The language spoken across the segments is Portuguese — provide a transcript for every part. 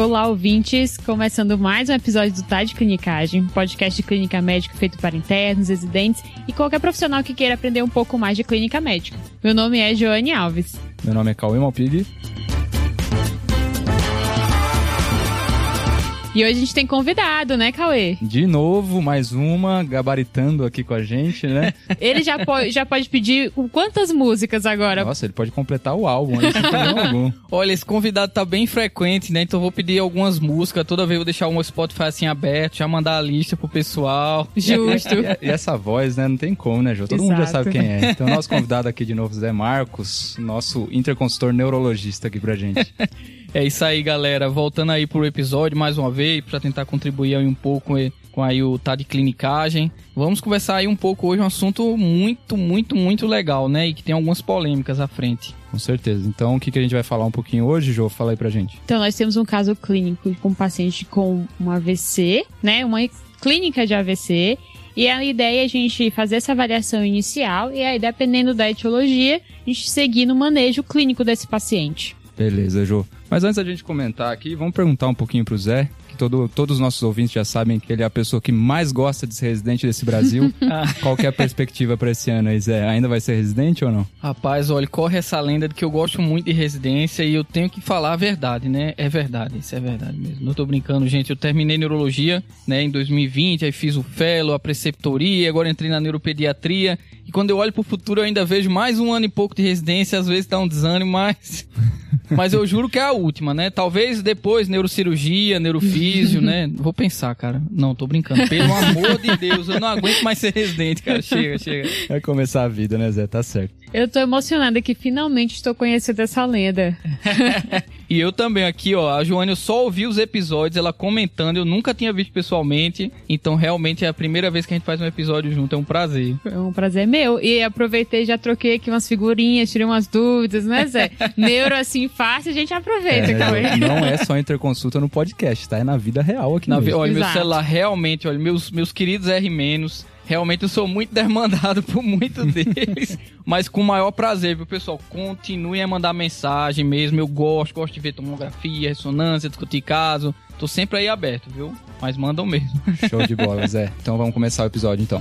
Olá, ouvintes! Começando mais um episódio do Tá de Clinicagem, podcast de clínica médica feito para internos, residentes e qualquer profissional que queira aprender um pouco mais de clínica médica. Meu nome é Joane Alves. Meu nome é Cauê Malpig. E hoje a gente tem convidado, né, Cauê? De novo, mais uma, gabaritando aqui com a gente, né? ele já, po já pode pedir quantas músicas agora? Nossa, ele pode completar o álbum aí, sem problema algum. Olha, esse convidado tá bem frequente, né? Então eu vou pedir algumas músicas. Toda vez eu vou deixar o meu Spotify assim aberto, já mandar a lista pro pessoal. Justo. e, e, essa voz, né? Não tem como, né, Jô? Todo Exato. mundo já sabe quem é. Então, nosso convidado aqui de novo, Zé Marcos, nosso interconsultor neurologista aqui pra gente. É isso aí, galera. Voltando aí pro episódio mais uma vez, para tentar contribuir aí um pouco com aí o tá de clinicagem. Vamos conversar aí um pouco hoje um assunto muito, muito, muito legal, né? E que tem algumas polêmicas à frente. Com certeza. Então, o que, que a gente vai falar um pouquinho hoje, Jô? Fala aí pra gente. Então, nós temos um caso clínico com um paciente com um AVC, né? Uma clínica de AVC. E a ideia é a gente fazer essa avaliação inicial e aí, dependendo da etiologia, a gente seguir no manejo clínico desse paciente. Beleza, Jô. Mas antes da gente comentar aqui, vamos perguntar um pouquinho pro Zé, que todo, todos os nossos ouvintes já sabem que ele é a pessoa que mais gosta de ser residente desse Brasil. Ah. Qual que é a perspectiva para esse ano aí, Zé? Ainda vai ser residente ou não? Rapaz, olha, corre essa lenda de que eu gosto muito de residência e eu tenho que falar a verdade, né? É verdade, isso é verdade mesmo. Não tô brincando, gente. Eu terminei neurologia, né, em 2020, aí fiz o fellow, a preceptoria, agora entrei na neuropediatria. E quando eu olho pro futuro, eu ainda vejo mais um ano e pouco de residência, às vezes dá um desânimo, mas Mas eu juro que é a última, né? Talvez depois neurocirurgia, neurofísio, né? Vou pensar, cara. Não, tô brincando. Pelo amor de Deus, eu não aguento mais ser residente, cara. Chega, chega. Vai começar a vida, né, Zé? Tá certo. Eu tô emocionada que finalmente estou conhecendo essa lenda. e eu também aqui, ó. A Joane, eu só ouvi os episódios, ela comentando. Eu nunca tinha visto pessoalmente. Então, realmente, é a primeira vez que a gente faz um episódio junto. É um prazer. É um prazer meu. E aproveitei, já troquei aqui umas figurinhas, tirei umas dúvidas, né, Zé? Neuro, assim, fácil, a gente aproveita, é, Não é só interconsulta no podcast, tá? É na vida real aqui na mesmo. Olha, Exato. meu celular realmente, olha, meus, meus queridos R-, Realmente eu sou muito demandado por muito deles, mas com o maior prazer, viu, pessoal? Continuem a mandar mensagem mesmo. Eu gosto, gosto de ver tomografia, ressonância, discutir caso. Tô sempre aí aberto, viu? Mas mandam mesmo. Show de bola, Zé. Então vamos começar o episódio então.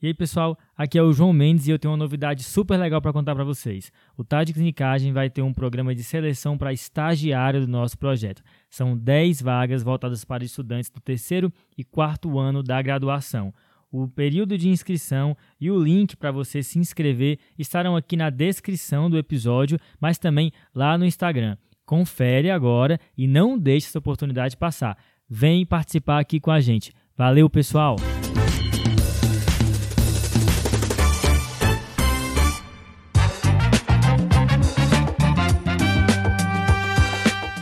E aí, pessoal, aqui é o João Mendes e eu tenho uma novidade super legal para contar para vocês. O TAD Clinicagem vai ter um programa de seleção para estagiário do nosso projeto. São 10 vagas voltadas para estudantes do terceiro e quarto ano da graduação. O período de inscrição e o link para você se inscrever estarão aqui na descrição do episódio, mas também lá no Instagram. Confere agora e não deixe essa oportunidade passar. Vem participar aqui com a gente. Valeu, pessoal!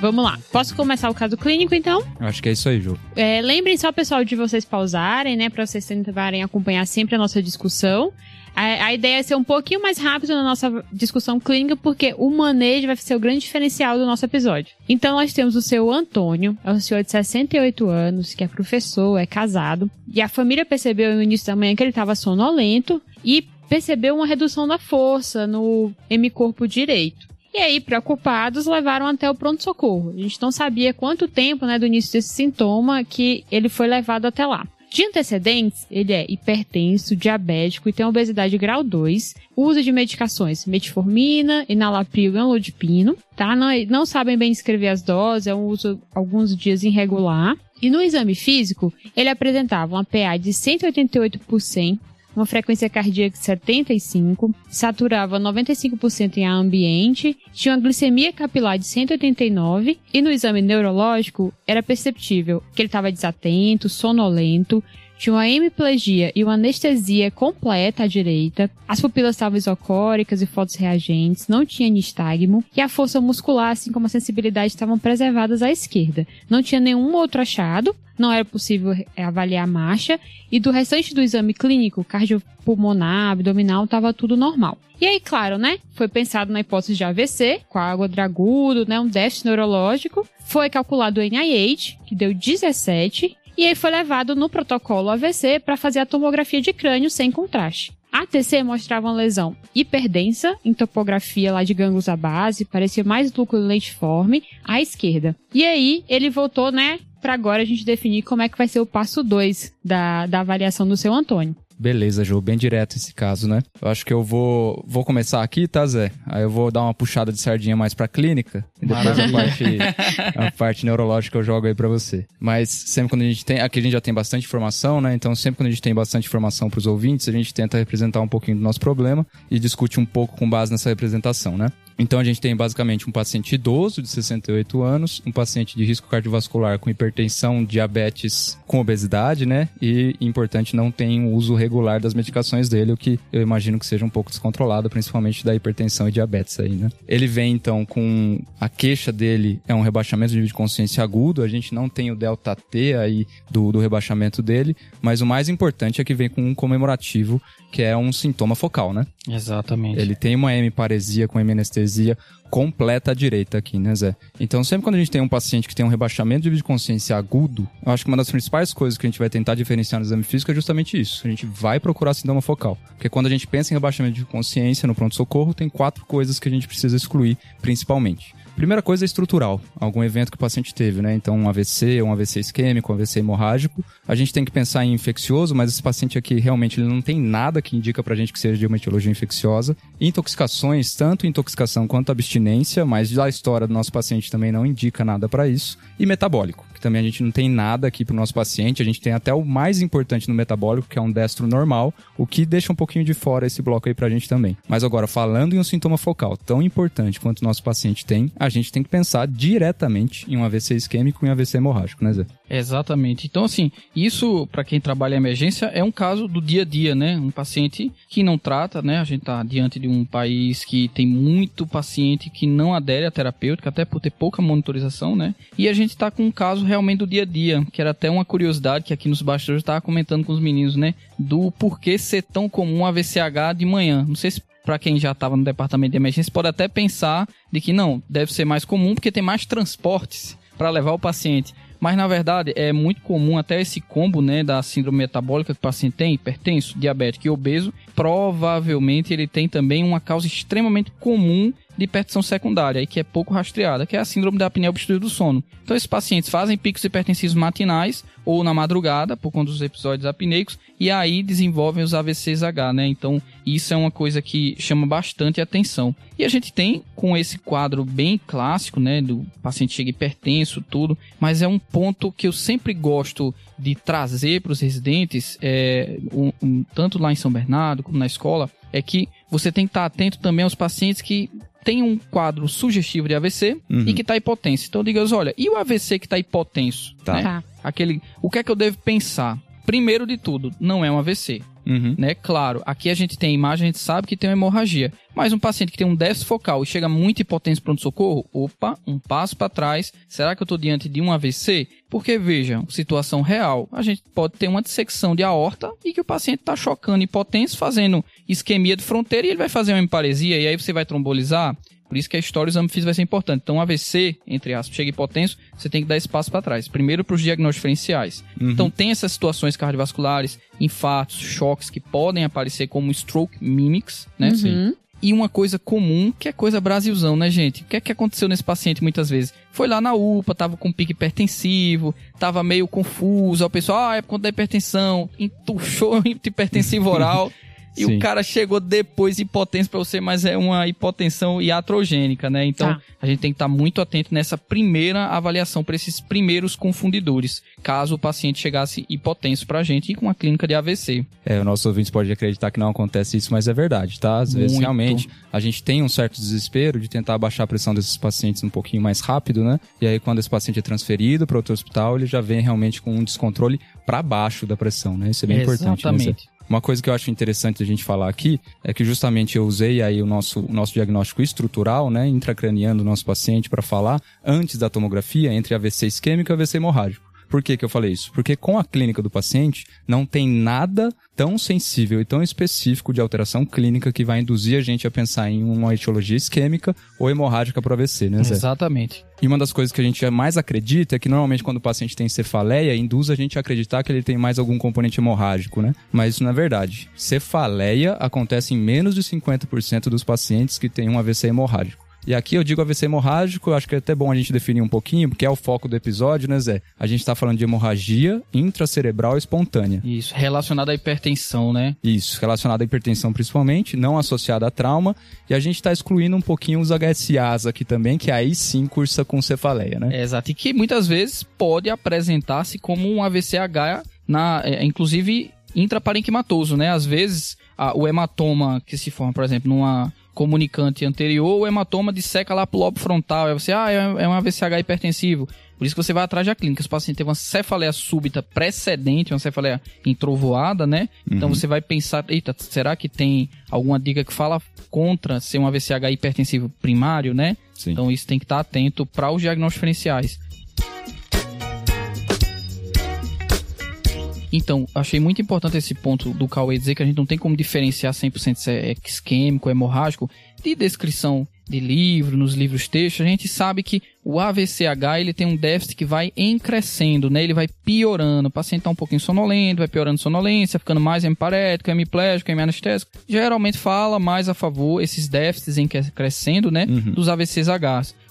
Vamos lá. Posso começar o caso clínico, então? Acho que é isso aí, Ju. É, lembrem só, pessoal, de vocês pausarem, né? Pra vocês tentarem acompanhar sempre a nossa discussão. A, a, ideia é ser um pouquinho mais rápido na nossa discussão clínica, porque o manejo vai ser o grande diferencial do nosso episódio. Então, nós temos o seu Antônio, é um senhor de 68 anos, que é professor, é casado, e a família percebeu no início da manhã que ele estava sonolento e percebeu uma redução da força no hemicorpo direito. E aí, preocupados, levaram até o pronto-socorro. A gente não sabia quanto tempo, né, do início desse sintoma que ele foi levado até lá. De antecedentes, ele é hipertenso, diabético e tem obesidade grau 2. Uso de medicações metformina, enalapril e anlodipino, tá? Não, não sabem bem descrever as doses, é um uso alguns dias irregular. E no exame físico, ele apresentava uma PA de 188%, uma frequência cardíaca de 75, saturava 95% em ar ambiente, tinha uma glicemia capilar de 189 e no exame neurológico era perceptível que ele estava desatento, sonolento, tinha uma hemiplegia e uma anestesia completa à direita, as pupilas estavam isocóricas e fotos reagentes, não tinha nistagmo, e a força muscular, assim como a sensibilidade, estavam preservadas à esquerda. Não tinha nenhum outro achado, não era possível avaliar a marcha, e do restante do exame clínico, cardiopulmonar, abdominal, estava tudo normal. E aí, claro, né? Foi pensado na hipótese de AVC, com água dragudo, né? Um déficit neurológico. Foi calculado o NIH, que deu 17, e aí foi levado no protocolo AVC para fazer a tomografia de crânio sem contraste. A TC mostrava uma lesão hiperdensa em topografia lá de gânglios à base, parecia mais núcleo lentiforme à esquerda. E aí ele voltou, né, para agora a gente definir como é que vai ser o passo 2 da, da avaliação do seu Antônio. Beleza, Ju, bem direto esse caso, né? Eu acho que eu vou, vou começar aqui, tá, Zé? Aí eu vou dar uma puxada de sardinha mais pra clínica e depois a parte, a parte neurológica eu jogo aí pra você. Mas sempre quando a gente tem, aqui a gente já tem bastante informação, né? Então sempre quando a gente tem bastante informação pros ouvintes, a gente tenta representar um pouquinho do nosso problema e discute um pouco com base nessa representação, né? Então a gente tem basicamente um paciente idoso de 68 anos, um paciente de risco cardiovascular com hipertensão, diabetes com obesidade, né? E importante não tem o uso regular das medicações dele, o que eu imagino que seja um pouco descontrolado, principalmente da hipertensão e diabetes aí, né? Ele vem então com a queixa dele é um rebaixamento de nível de consciência agudo, a gente não tem o delta T aí do, do rebaixamento dele, mas o mais importante é que vem com um comemorativo que é um sintoma focal, né? Exatamente. Ele tem uma hemiparesia com hemanestesia completa à direita aqui, né, Zé? Então, sempre quando a gente tem um paciente que tem um rebaixamento de consciência agudo, eu acho que uma das principais coisas que a gente vai tentar diferenciar no exame físico é justamente isso. A gente vai procurar sintoma focal. Porque quando a gente pensa em rebaixamento de consciência no pronto-socorro, tem quatro coisas que a gente precisa excluir, principalmente. Primeira coisa é estrutural, algum evento que o paciente teve, né? Então, um AVC, um AVC isquêmico, um AVC hemorrágico. A gente tem que pensar em infeccioso, mas esse paciente aqui realmente ele não tem nada que indica pra gente que seja de uma etiologia infecciosa. Intoxicações, tanto intoxicação quanto abstinência, mas a história do nosso paciente também não indica nada para isso. E metabólico também a gente não tem nada aqui para o nosso paciente. A gente tem até o mais importante no metabólico, que é um destro normal, o que deixa um pouquinho de fora esse bloco aí para a gente também. Mas agora, falando em um sintoma focal tão importante quanto o nosso paciente tem, a gente tem que pensar diretamente em um AVC isquêmico e um AVC hemorrágico, né, Zé? Exatamente. Então, assim, isso, para quem trabalha em emergência, é um caso do dia a dia, né? Um paciente que não trata, né? A gente tá diante de um país que tem muito paciente que não adere à terapêutica, até por ter pouca monitorização, né? E a gente tá com um caso realmente do dia a dia, que era até uma curiosidade que aqui nos bastidores eu tava comentando com os meninos, né? Do porquê ser tão comum a VCH de manhã. Não sei se para quem já estava no departamento de emergência pode até pensar de que não, deve ser mais comum porque tem mais transportes para levar o paciente. Mas na verdade é muito comum até esse combo, né, da síndrome metabólica que o paciente tem, hipertenso, diabético e obeso, provavelmente ele tem também uma causa extremamente comum de hipertensão secundária, e que é pouco rastreada, que é a síndrome da apneia obstrutiva do sono. Então, esses pacientes fazem picos hipertensivos matinais ou na madrugada, por conta dos episódios apneicos, e aí desenvolvem os AVCs-H, né? Então, isso é uma coisa que chama bastante atenção. E a gente tem, com esse quadro bem clássico, né, do paciente chega hipertenso, tudo, mas é um ponto que eu sempre gosto de trazer para os residentes, é, um, um, tanto lá em São Bernardo como na escola, é que você tem que estar atento também aos pacientes que tem um quadro sugestivo de AVC uhum. e que está hipotenso. Então diga, olha, e o AVC que está hipotenso? Tá. Né? Tá. Aquele, o que é que eu devo pensar? Primeiro de tudo, não é um AVC. Uhum. Né? Claro, aqui a gente tem imagem, a gente sabe que tem uma hemorragia. Mas um paciente que tem um déficit focal e chega muito hipotenso pronto-socorro, opa, um passo para trás. Será que eu estou diante de um AVC? Porque, vejam, situação real, a gente pode ter uma dissecção de aorta e que o paciente está chocando hipotenso, fazendo isquemia de fronteira e ele vai fazer uma hemparesia e aí você vai trombolizar. Por isso que a história do exame físico vai ser importante. Então, AVC, entre aspas, chega hipotenso, você tem que dar espaço para trás. Primeiro para os diagnósticos diferenciais. Uhum. Então, tem essas situações cardiovasculares, infartos, choques que podem aparecer como stroke mimics, né? Uhum. Sim. E uma coisa comum, que é coisa brasilzão, né, gente? O que é que aconteceu nesse paciente muitas vezes? Foi lá na UPA, tava com pique hipertensivo, tava meio confuso, o pessoal, ah, é por conta da hipertensão, entuchou hipertensivo oral. E Sim. o cara chegou depois hipotensão para você, mas é uma hipotensão iatrogênica, né? Então, tá. a gente tem que estar tá muito atento nessa primeira avaliação para esses primeiros confundidores, caso o paciente chegasse hipotenso para a gente e com uma clínica de AVC. É, o nosso ouvinte pode acreditar que não acontece isso, mas é verdade, tá? Às vezes, muito. realmente, a gente tem um certo desespero de tentar baixar a pressão desses pacientes um pouquinho mais rápido, né? E aí, quando esse paciente é transferido para outro hospital, ele já vem realmente com um descontrole para baixo da pressão, né? Isso é bem Exatamente. importante. Né? Uma coisa que eu acho interessante a gente falar aqui é que justamente eu usei aí o nosso, o nosso diagnóstico estrutural, né, intracraniano do nosso paciente para falar antes da tomografia entre AVC isquêmico e AVC hemorrágico. Por que, que eu falei isso? Porque com a clínica do paciente não tem nada tão sensível e tão específico de alteração clínica que vai induzir a gente a pensar em uma etiologia isquêmica ou hemorrágica para AVC, né, Zé? Exatamente. E uma das coisas que a gente mais acredita é que normalmente quando o paciente tem cefaleia, induz a gente a acreditar que ele tem mais algum componente hemorrágico, né? Mas isso não é verdade. Cefaleia acontece em menos de 50% dos pacientes que têm um AVC hemorrágico. E aqui eu digo AVC hemorrágico, eu acho que é até bom a gente definir um pouquinho, porque é o foco do episódio, né, Zé? A gente tá falando de hemorragia intracerebral espontânea. Isso, relacionada à hipertensão, né? Isso, relacionada à hipertensão principalmente, não associada a trauma. E a gente tá excluindo um pouquinho os HSAs aqui também, que aí sim cursa com cefaleia, né? É, exato, e que muitas vezes pode apresentar-se como um AVCH, na, é, inclusive intraparenquimatoso, né? Às vezes a, o hematoma que se forma, por exemplo, numa comunicante anterior, o hematoma disseca lá pro lobo frontal. Aí você, ah, é, é um AVCH hipertensivo. Por isso que você vai atrás da clínica. Se o paciente teve uma cefaleia súbita precedente, uma cefaleia entrovoada, né? Então uhum. Então você vai pensar, eita, será que tem alguma dica que fala contra ser um AVCH hipertensivo primário, né? Sim. Então isso tem que estar atento para os diagnósticos diferenciais. Então, achei muito importante esse ponto do Cauê dizer que a gente não tem como diferenciar 100% se é isquêmico, hemorrágico, de descrição de livro, nos livros textos, a gente sabe que o AVCH ele tem um déficit que vai em crescendo, né? Ele vai piorando. O paciente está um pouquinho sonolento, vai piorando sonolência, ficando mais hemiparético, hemiplégico, hemianestésico. Geralmente fala mais a favor esses déficits em crescendo, né? Uhum. Dos AVCs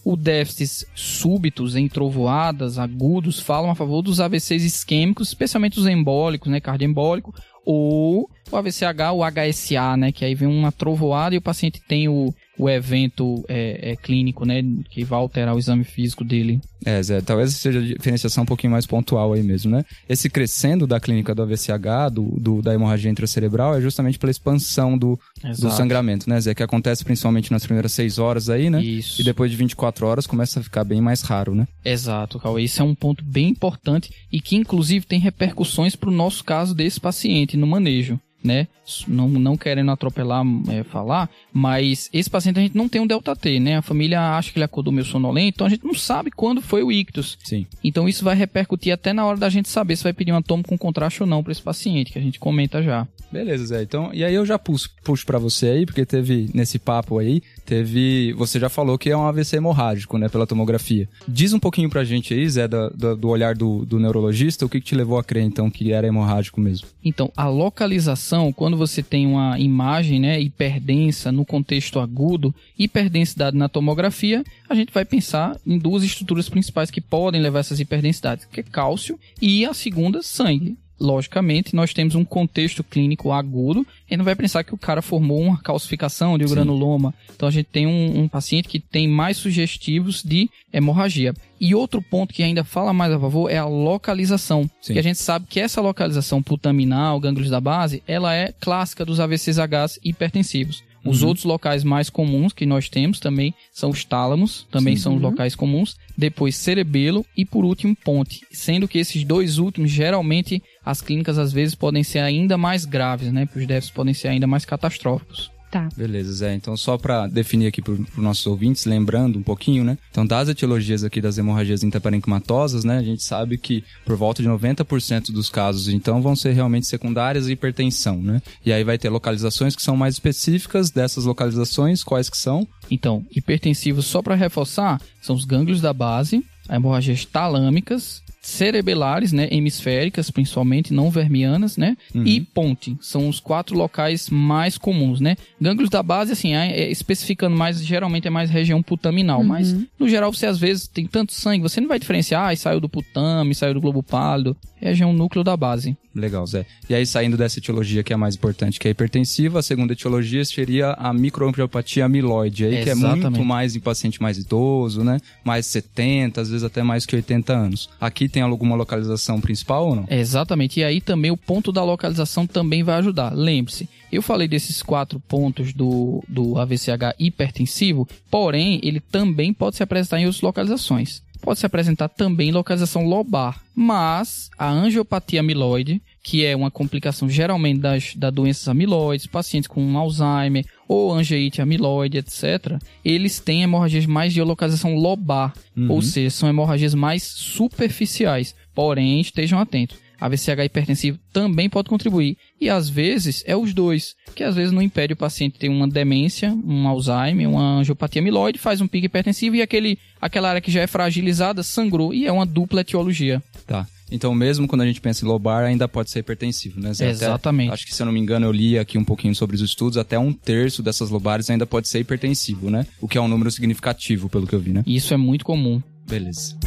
O déficits súbitos em trovoadas, agudos, falam a favor dos AVCs isquêmicos, especialmente os embólicos, né? Cardioembólico, ou o AVCH, o HSA, né? Que aí vem uma trovoada e o paciente tem o o evento é, é, clínico, né? Que vai alterar o exame físico dele. É, Zé, talvez seja a diferenciação um pouquinho mais pontual aí mesmo, né? Esse crescendo da clínica do AVCH, do, do da hemorragia intracerebral, é justamente pela expansão do, do sangramento, né, Zé? Que acontece principalmente nas primeiras seis horas aí, né? Isso. E depois de 24 horas começa a ficar bem mais raro, né? Exato, Cauê. Isso é um ponto bem importante e que, inclusive, tem repercussões para o nosso caso desse paciente no manejo né? Não, não querendo atropelar, é, falar, mas esse paciente a gente não tem um delta T, né? A família acha que ele acordou meio sonolento, então a gente não sabe quando foi o ictus. Sim. Então isso vai repercutir até na hora da gente saber se vai pedir um atomo com contraste ou não para esse paciente, que a gente comenta já. Beleza, Zé. Então, e aí eu já puxo, puxo para você aí, porque teve nesse papo aí, teve, você já falou que é um AVC hemorrágico, né, pela tomografia. Diz um pouquinho pra gente aí, Zé, do, olhar do, do neurologista, o que, que te levou a crer então que era hemorrágico mesmo? Então, a localização, quando você tem uma imagem, né, hiperdensa no contexto agudo, hiperdensidade na tomografia, a gente vai pensar em duas estruturas principais que podem levar essas hiperdensidades, que é cálcio e a segunda, sangue logicamente, nós temos um contexto clínico agudo, e não vai pensar que o cara formou uma calcificação de um granuloma. Então a gente tem um, um, paciente que tem mais sugestivos de hemorragia. E outro ponto que ainda fala mais a favor é a localização. Sim. Que a gente sabe que essa localização putaminal, gânglios da base, ela é clássica dos AVCs hipertensivos. Os uhum. outros locais mais comuns que nós temos também são os tálamos, também Sim, são uhum. os locais comuns. Depois cerebelo e por último ponte. Sendo que esses dois últimos, geralmente, as clínicas às vezes podem ser ainda mais graves, né? Os déficits podem ser ainda mais catastróficos. Tá. Beleza, Zé. Então, só para definir aqui para os nossos ouvintes, lembrando um pouquinho, né? Então, das etiologias aqui das hemorragias intraparenquimatosas, né? A gente sabe que por volta de 90% dos casos, então, vão ser realmente secundárias e hipertensão, né? E aí vai ter localizações que são mais específicas dessas localizações, quais que são? Então, hipertensivos, só para reforçar, são os gânglios da base, hemorragias talâmicas, cerebelares, né, hemisféricas, principalmente, não vermianas, né, uhum. e ponte, são os quatro locais mais comuns, né. Gânglios da base, assim, é, é, especificando mais, geralmente é mais região putaminal, uhum. mas no geral você às vezes tem tanto sangue, você não vai diferenciar, ah, saiu do putame, saiu do globo pálido, região núcleo da base. Legal, Zé. E aí, saindo dessa etiologia que é a mais importante, que é hipertensiva, a segunda etiologia seria a microangiopatia amiloide, aí, que é muito mais em paciente mais idoso, né? Mais 70, às vezes até mais que 80 anos. Aqui tem alguma localização principal ou não? exatamente. E aí também o ponto da localização também vai ajudar. Lembre-se, eu falei desses quatro pontos do, do AVCH hipertensivo, porém, ele também pode se apresentar em outras localizações pode se apresentar também em localização lobar. Mas a angiopatia amiloide, que é uma complicação geralmente das da doenças amiloides, pacientes com Alzheimer ou angiite amiloide, etc., eles têm hemorragias mais de localização lobar, uhum. ou seja, são hemorragias mais superficiais. Porém, estejam atentos. A VCH hipertensivo também pode contribuir. E às vezes é os dois, que às vezes não impede o paciente ter uma demência, um Alzheimer, uma angiopatia amiloide, faz um pico hipertensivo e aquele, aquela área que já é fragilizada sangrou e é uma dupla etiologia. Tá. Então, mesmo quando a gente pensa em lobar, ainda pode ser hipertensivo, né? Zé? Exatamente. Até, acho que, se eu não me engano, eu li aqui um pouquinho sobre os estudos, até um terço dessas lobares ainda pode ser hipertensivo, né? O que é um número significativo, pelo que eu vi, né? Isso é muito comum. Beleza.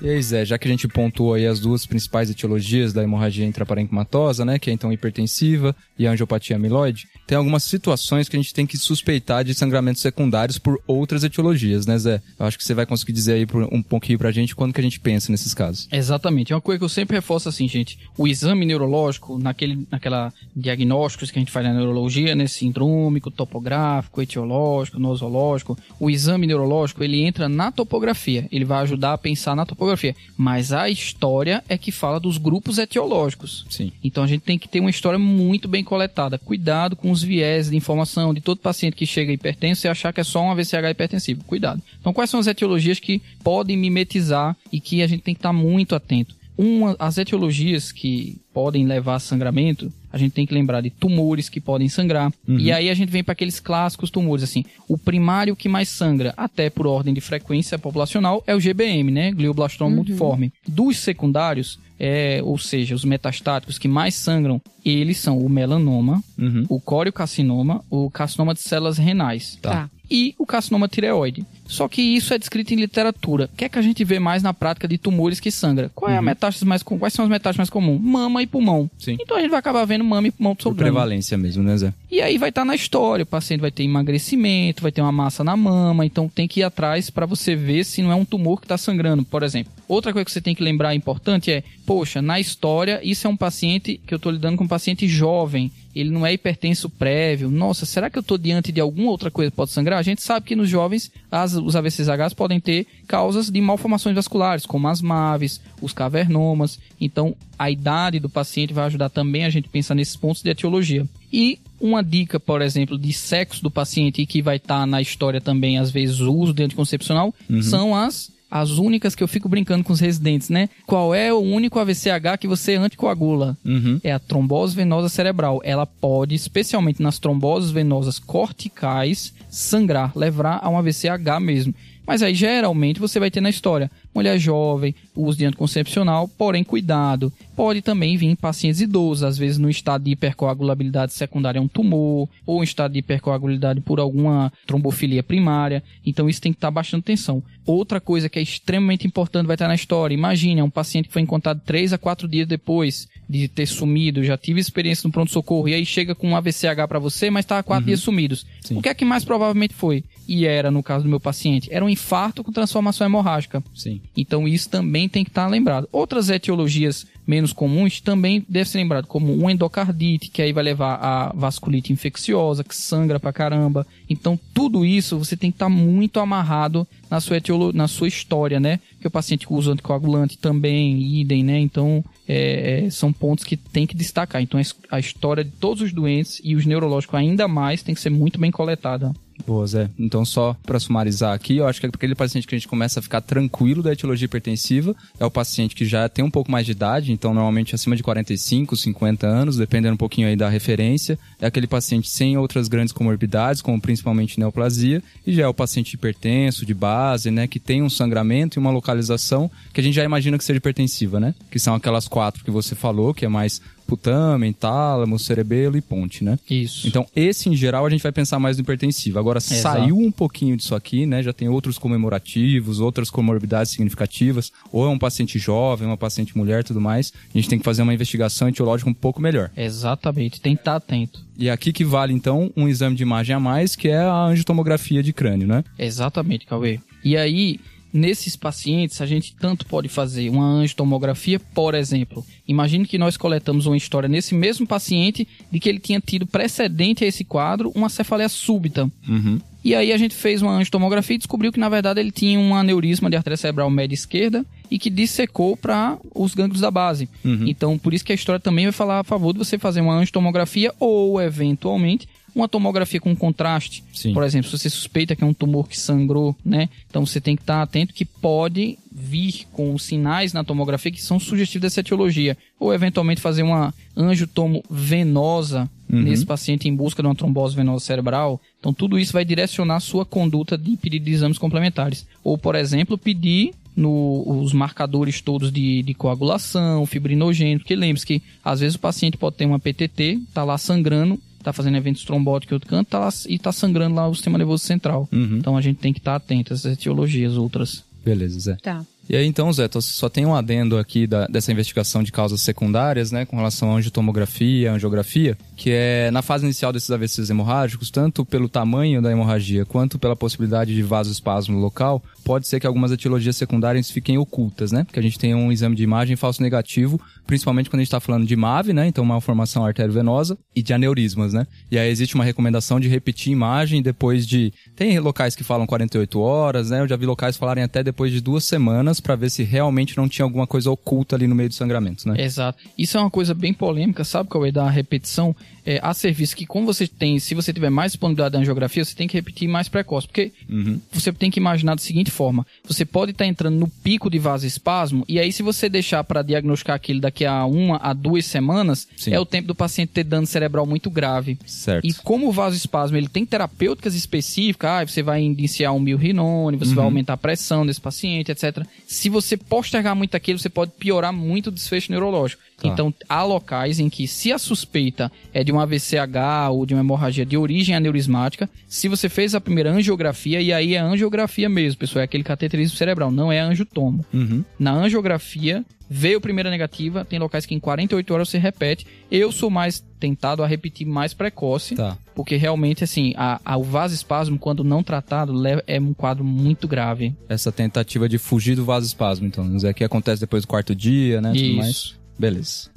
E aí, Zé, já que a gente pontuou aí as duas principais etiologias da hemorragia intraparenquimatosa, né, que é então hipertensiva e angiopatia amiloide, tem algumas situações que a gente tem que suspeitar de sangramentos secundários por outras etiologias, né, Zé? Eu acho que você vai conseguir dizer aí um pouquinho pra gente quando que a gente pensa nesses casos. Exatamente. É uma coisa que eu sempre reforço assim, gente. O exame neurológico, naquele, naquela diagnósticos que a gente faz na neurologia, né, sindrômico, topográfico, etiológico, nosológico, o exame neurológico, ele entra na topografia. Ele vai ajudar a pensar na topografia topografia. Mas a história é que fala dos grupos etiológicos. Sim. Então a gente tem que ter uma história muito bem coletada. Cuidado com os viés de informação de todo paciente que chega hipertenso e achar que é só um AVCH hipertensivo. Cuidado. Então quais são as etiologias que podem mimetizar e que a gente tem que estar muito atento? Uma, as etiologias que podem levar a sangramento, a gente tem que lembrar de tumores que podem sangrar. Uhum. E aí a gente vem para aqueles clássicos tumores, assim. O primário que mais sangra, até por ordem de frequência populacional, é o GBM, né? Glioblastoma uhum. multiforme. Dos secundários, é, ou seja, os metastáticos que mais sangram, eles são o melanoma, uhum. o coriocarcinoma, o carcinoma de células renais. Tá. E o carcinoma tireoide. Só que isso é descrito em literatura. O que é que a gente vê mais na prática de tumores que sangra? Qual é a uhum. metástase mais Quais são as metástases mais comuns? Mama e pulmão. Sim. Então a gente vai acabar vendo mama e pulmão sobrando. Por prevalência mesmo, né, Zé? E aí vai estar tá na história. O paciente vai ter emagrecimento, vai ter uma massa na mama. Então tem que ir atrás para você ver se não é um tumor que está sangrando, por exemplo. Outra coisa que você tem que lembrar importante é, poxa, na história, isso é um paciente que eu estou lidando com um paciente jovem ele não é hipertenso prévio. Nossa, será que eu estou diante de alguma outra coisa que pode sangrar? A gente sabe que nos jovens as, os AVCs podem ter causas de malformações vasculares, como as MAVs, os cavernomas. Então, a idade do paciente vai ajudar também a gente pensar nesses pontos de etiologia. E uma dica, por exemplo, de sexo do paciente e que vai estar tá na história também, às vezes, o uso de anticoncepcional, uhum. são as as únicas que eu fico brincando com os residentes, né? Qual é o único AVCH que você anticoagula? Uhum. É a trombose venosa cerebral. Ela pode, especialmente nas tromboses venosas corticais, sangrar, levar a um AVCH mesmo. Mas aí geralmente você vai ter na história mulher jovem, uso de anticoncepcional, porém cuidado. Pode também vir em pacientes idosos, às vezes no estado de hipercoagulabilidade secundária é um tumor, ou em estado de hipercoagulabilidade por alguma trombofilia primária. Então isso tem que estar bastante atenção. Outra coisa que é extremamente importante vai estar na história. Imagine, é um paciente que foi encontrado 3 a 4 dias depois de ter sumido, já tive experiência no pronto-socorro, e aí chega com um AVCH para você, mas está há 4 uhum. dias sumidos. Sim. O que é que mais provavelmente foi? E era, no caso do meu paciente, era um infarto com transformação hemorrágica. Sim. Então isso também tem que estar lembrado. Outras etiologias menos comuns também devem ser lembradas, como um endocardite, que aí vai levar a vasculite infecciosa, que sangra pra caramba. Então tudo isso você tem que estar muito amarrado na sua, etiolo na sua história, né? Que o paciente usa anticoagulante também, idem, né? Então é, é, são pontos que tem que destacar. Então a história de todos os doentes e os neurológicos ainda mais tem que ser muito bem coletada. Boa, Zé. Então, só para sumarizar aqui, eu acho que aquele paciente que a gente começa a ficar tranquilo da etiologia hipertensiva é o paciente que já tem um pouco mais de idade, então normalmente acima de 45, 50 anos, dependendo um pouquinho aí da referência. É aquele paciente sem outras grandes comorbidades, como principalmente neoplasia, e já é o paciente hipertenso, de base, né, que tem um sangramento e uma localização que a gente já imagina que seja hipertensiva, né? Que são aquelas quatro que você falou, que é mais putamen, tálamo, cerebelo e ponte, né? Isso. Então, esse em geral a gente vai pensar mais no hipertensivo. Agora, Exato. saiu um pouquinho disso aqui, né? Já tem outros comemorativos, outras comorbidades significativas, ou é um paciente jovem, uma paciente mulher tudo mais. A gente tem que fazer uma investigação etiológica um pouco melhor. Exatamente, tem que estar atento. E aqui que vale, então, um exame de imagem a mais, que é a angiotomografia de crânio, né? Exatamente, Cauê. E aí, nesses pacientes, a gente tanto pode fazer uma angiotomografia, por exemplo. Imagine que nós coletamos uma história nesse mesmo paciente de que ele tinha tido precedente a esse quadro uma cefaleia súbita. Uhum. E aí a gente fez uma angiotomografia e descobriu que na verdade ele tinha um aneurisma de artéria cerebral média esquerda e que dissecou para os gânglios da base. Uhum. Então, por isso que a história também vai falar a favor de você fazer uma angiotomografia ou eventualmente uma tomografia com contraste. Sim. Por exemplo, se você suspeita que é um tumor que sangrou, né? Então você tem que estar atento que pode vir com sinais na tomografia que são sugestivos dessa etiologia. Ou eventualmente fazer uma angiotomo venosa Uhum. nesse paciente em busca de uma trombose venosa cerebral. Então tudo isso vai direcionar a sua conduta de pedido de exames complementares. Ou, por exemplo, pedir no, os marcadores todos de, de coagulação, fibrinogênio, porque lembre-se que às vezes o paciente pode ter uma PTT, tá lá sangrando, tá fazendo eventos trombóticos em outro canto, tá lá, e tá sangrando lá o sistema nervoso central. Uhum. Então a gente tem que estar atento a essas etiologias outras. Beleza, Zé. Tá. E aí, então, Zé, só tem um adendo aqui da- dessa investigação de causas secundárias, né, com relação à angiotomografia, angiografia, que é na fase inicial desses AVCs hemorrágicos, tanto pelo tamanho da hemorragia quanto pela possibilidade de vasoespasmo no local, pode ser que algumas etiologias secundárias fiquem ocultas, né? Porque a gente tem um exame de imagem falso negativo, principalmente quando a gente está falando de MAVE, né? Então, malformação arteriovenosa e de aneurismas, né? E aí existe uma recomendação de repetir imagem depois de. Tem locais que falam 48 horas, né? Eu já vi locais falarem até depois de duas semanas para ver se realmente não tinha alguma coisa oculta ali no meio dos sangramentos, né? Exato. Isso é uma coisa bem polêmica, sabe, Cauê, da repetição. É, há serviço que, como você tem, se você tiver mais disponibilidade da angiografia, você tem que repetir mais precoce. Porque Uhum. você tem que imaginar da seguinte forma: você pode estar entrando no pico de vasoespasmo, e aí, se você deixar para diagnosticar aquilo daqui a uma a duas semanas, Sim. é o tempo do paciente ter dano cerebral muito grave. Certo. E como o vasoespasmo ele tem terapêuticas específicas, ah, você vai iniciar um milrinone, você vai Uhum. aumentar a pressão desse paciente, etc. Se você postergar muito aquilo, você pode piorar muito o desfecho neurológico. Tá. Então, há locais em que, se a suspeita é de um AVCH ou de uma hemorragia de origem aneurismática, se você fez a primeira angiografia, e aí é angiografia mesmo, pessoal, é aquele cateterismo cerebral, não é angiotomo. Uhum. Na angiografia, veio primeira negativa, tem locais que em 48 horas você repete. Eu sou mais tentado a repetir mais precoce, Tá. porque realmente, assim, a, a- o vasoespasmo, quando não tratado, é um quadro muito grave. Essa tentativa de fugir do vasoespasmo, então. Zé, que acontece depois do quarto dia, né? Tudo Isso. mais. Beleza.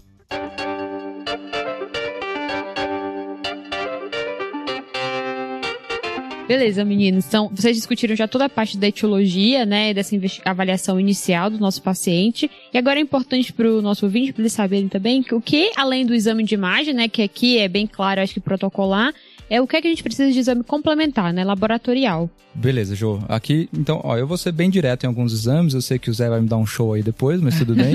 Beleza, meninos. Então, vocês discutiram já toda a parte da etiologia, né? Dessa avaliação inicial do nosso paciente. E agora é importante para o nosso ouvinte, para eles saberem também, que o que, além do exame de imagem, né? Que aqui é bem claro, acho que protocolar, é o que, é que a gente precisa de exame complementar, né? Laboratorial. Beleza, Jô. Aqui, então, ó, eu vou ser bem direto em alguns exames. Eu sei que o Zé vai me dar um show aí depois, mas tudo bem.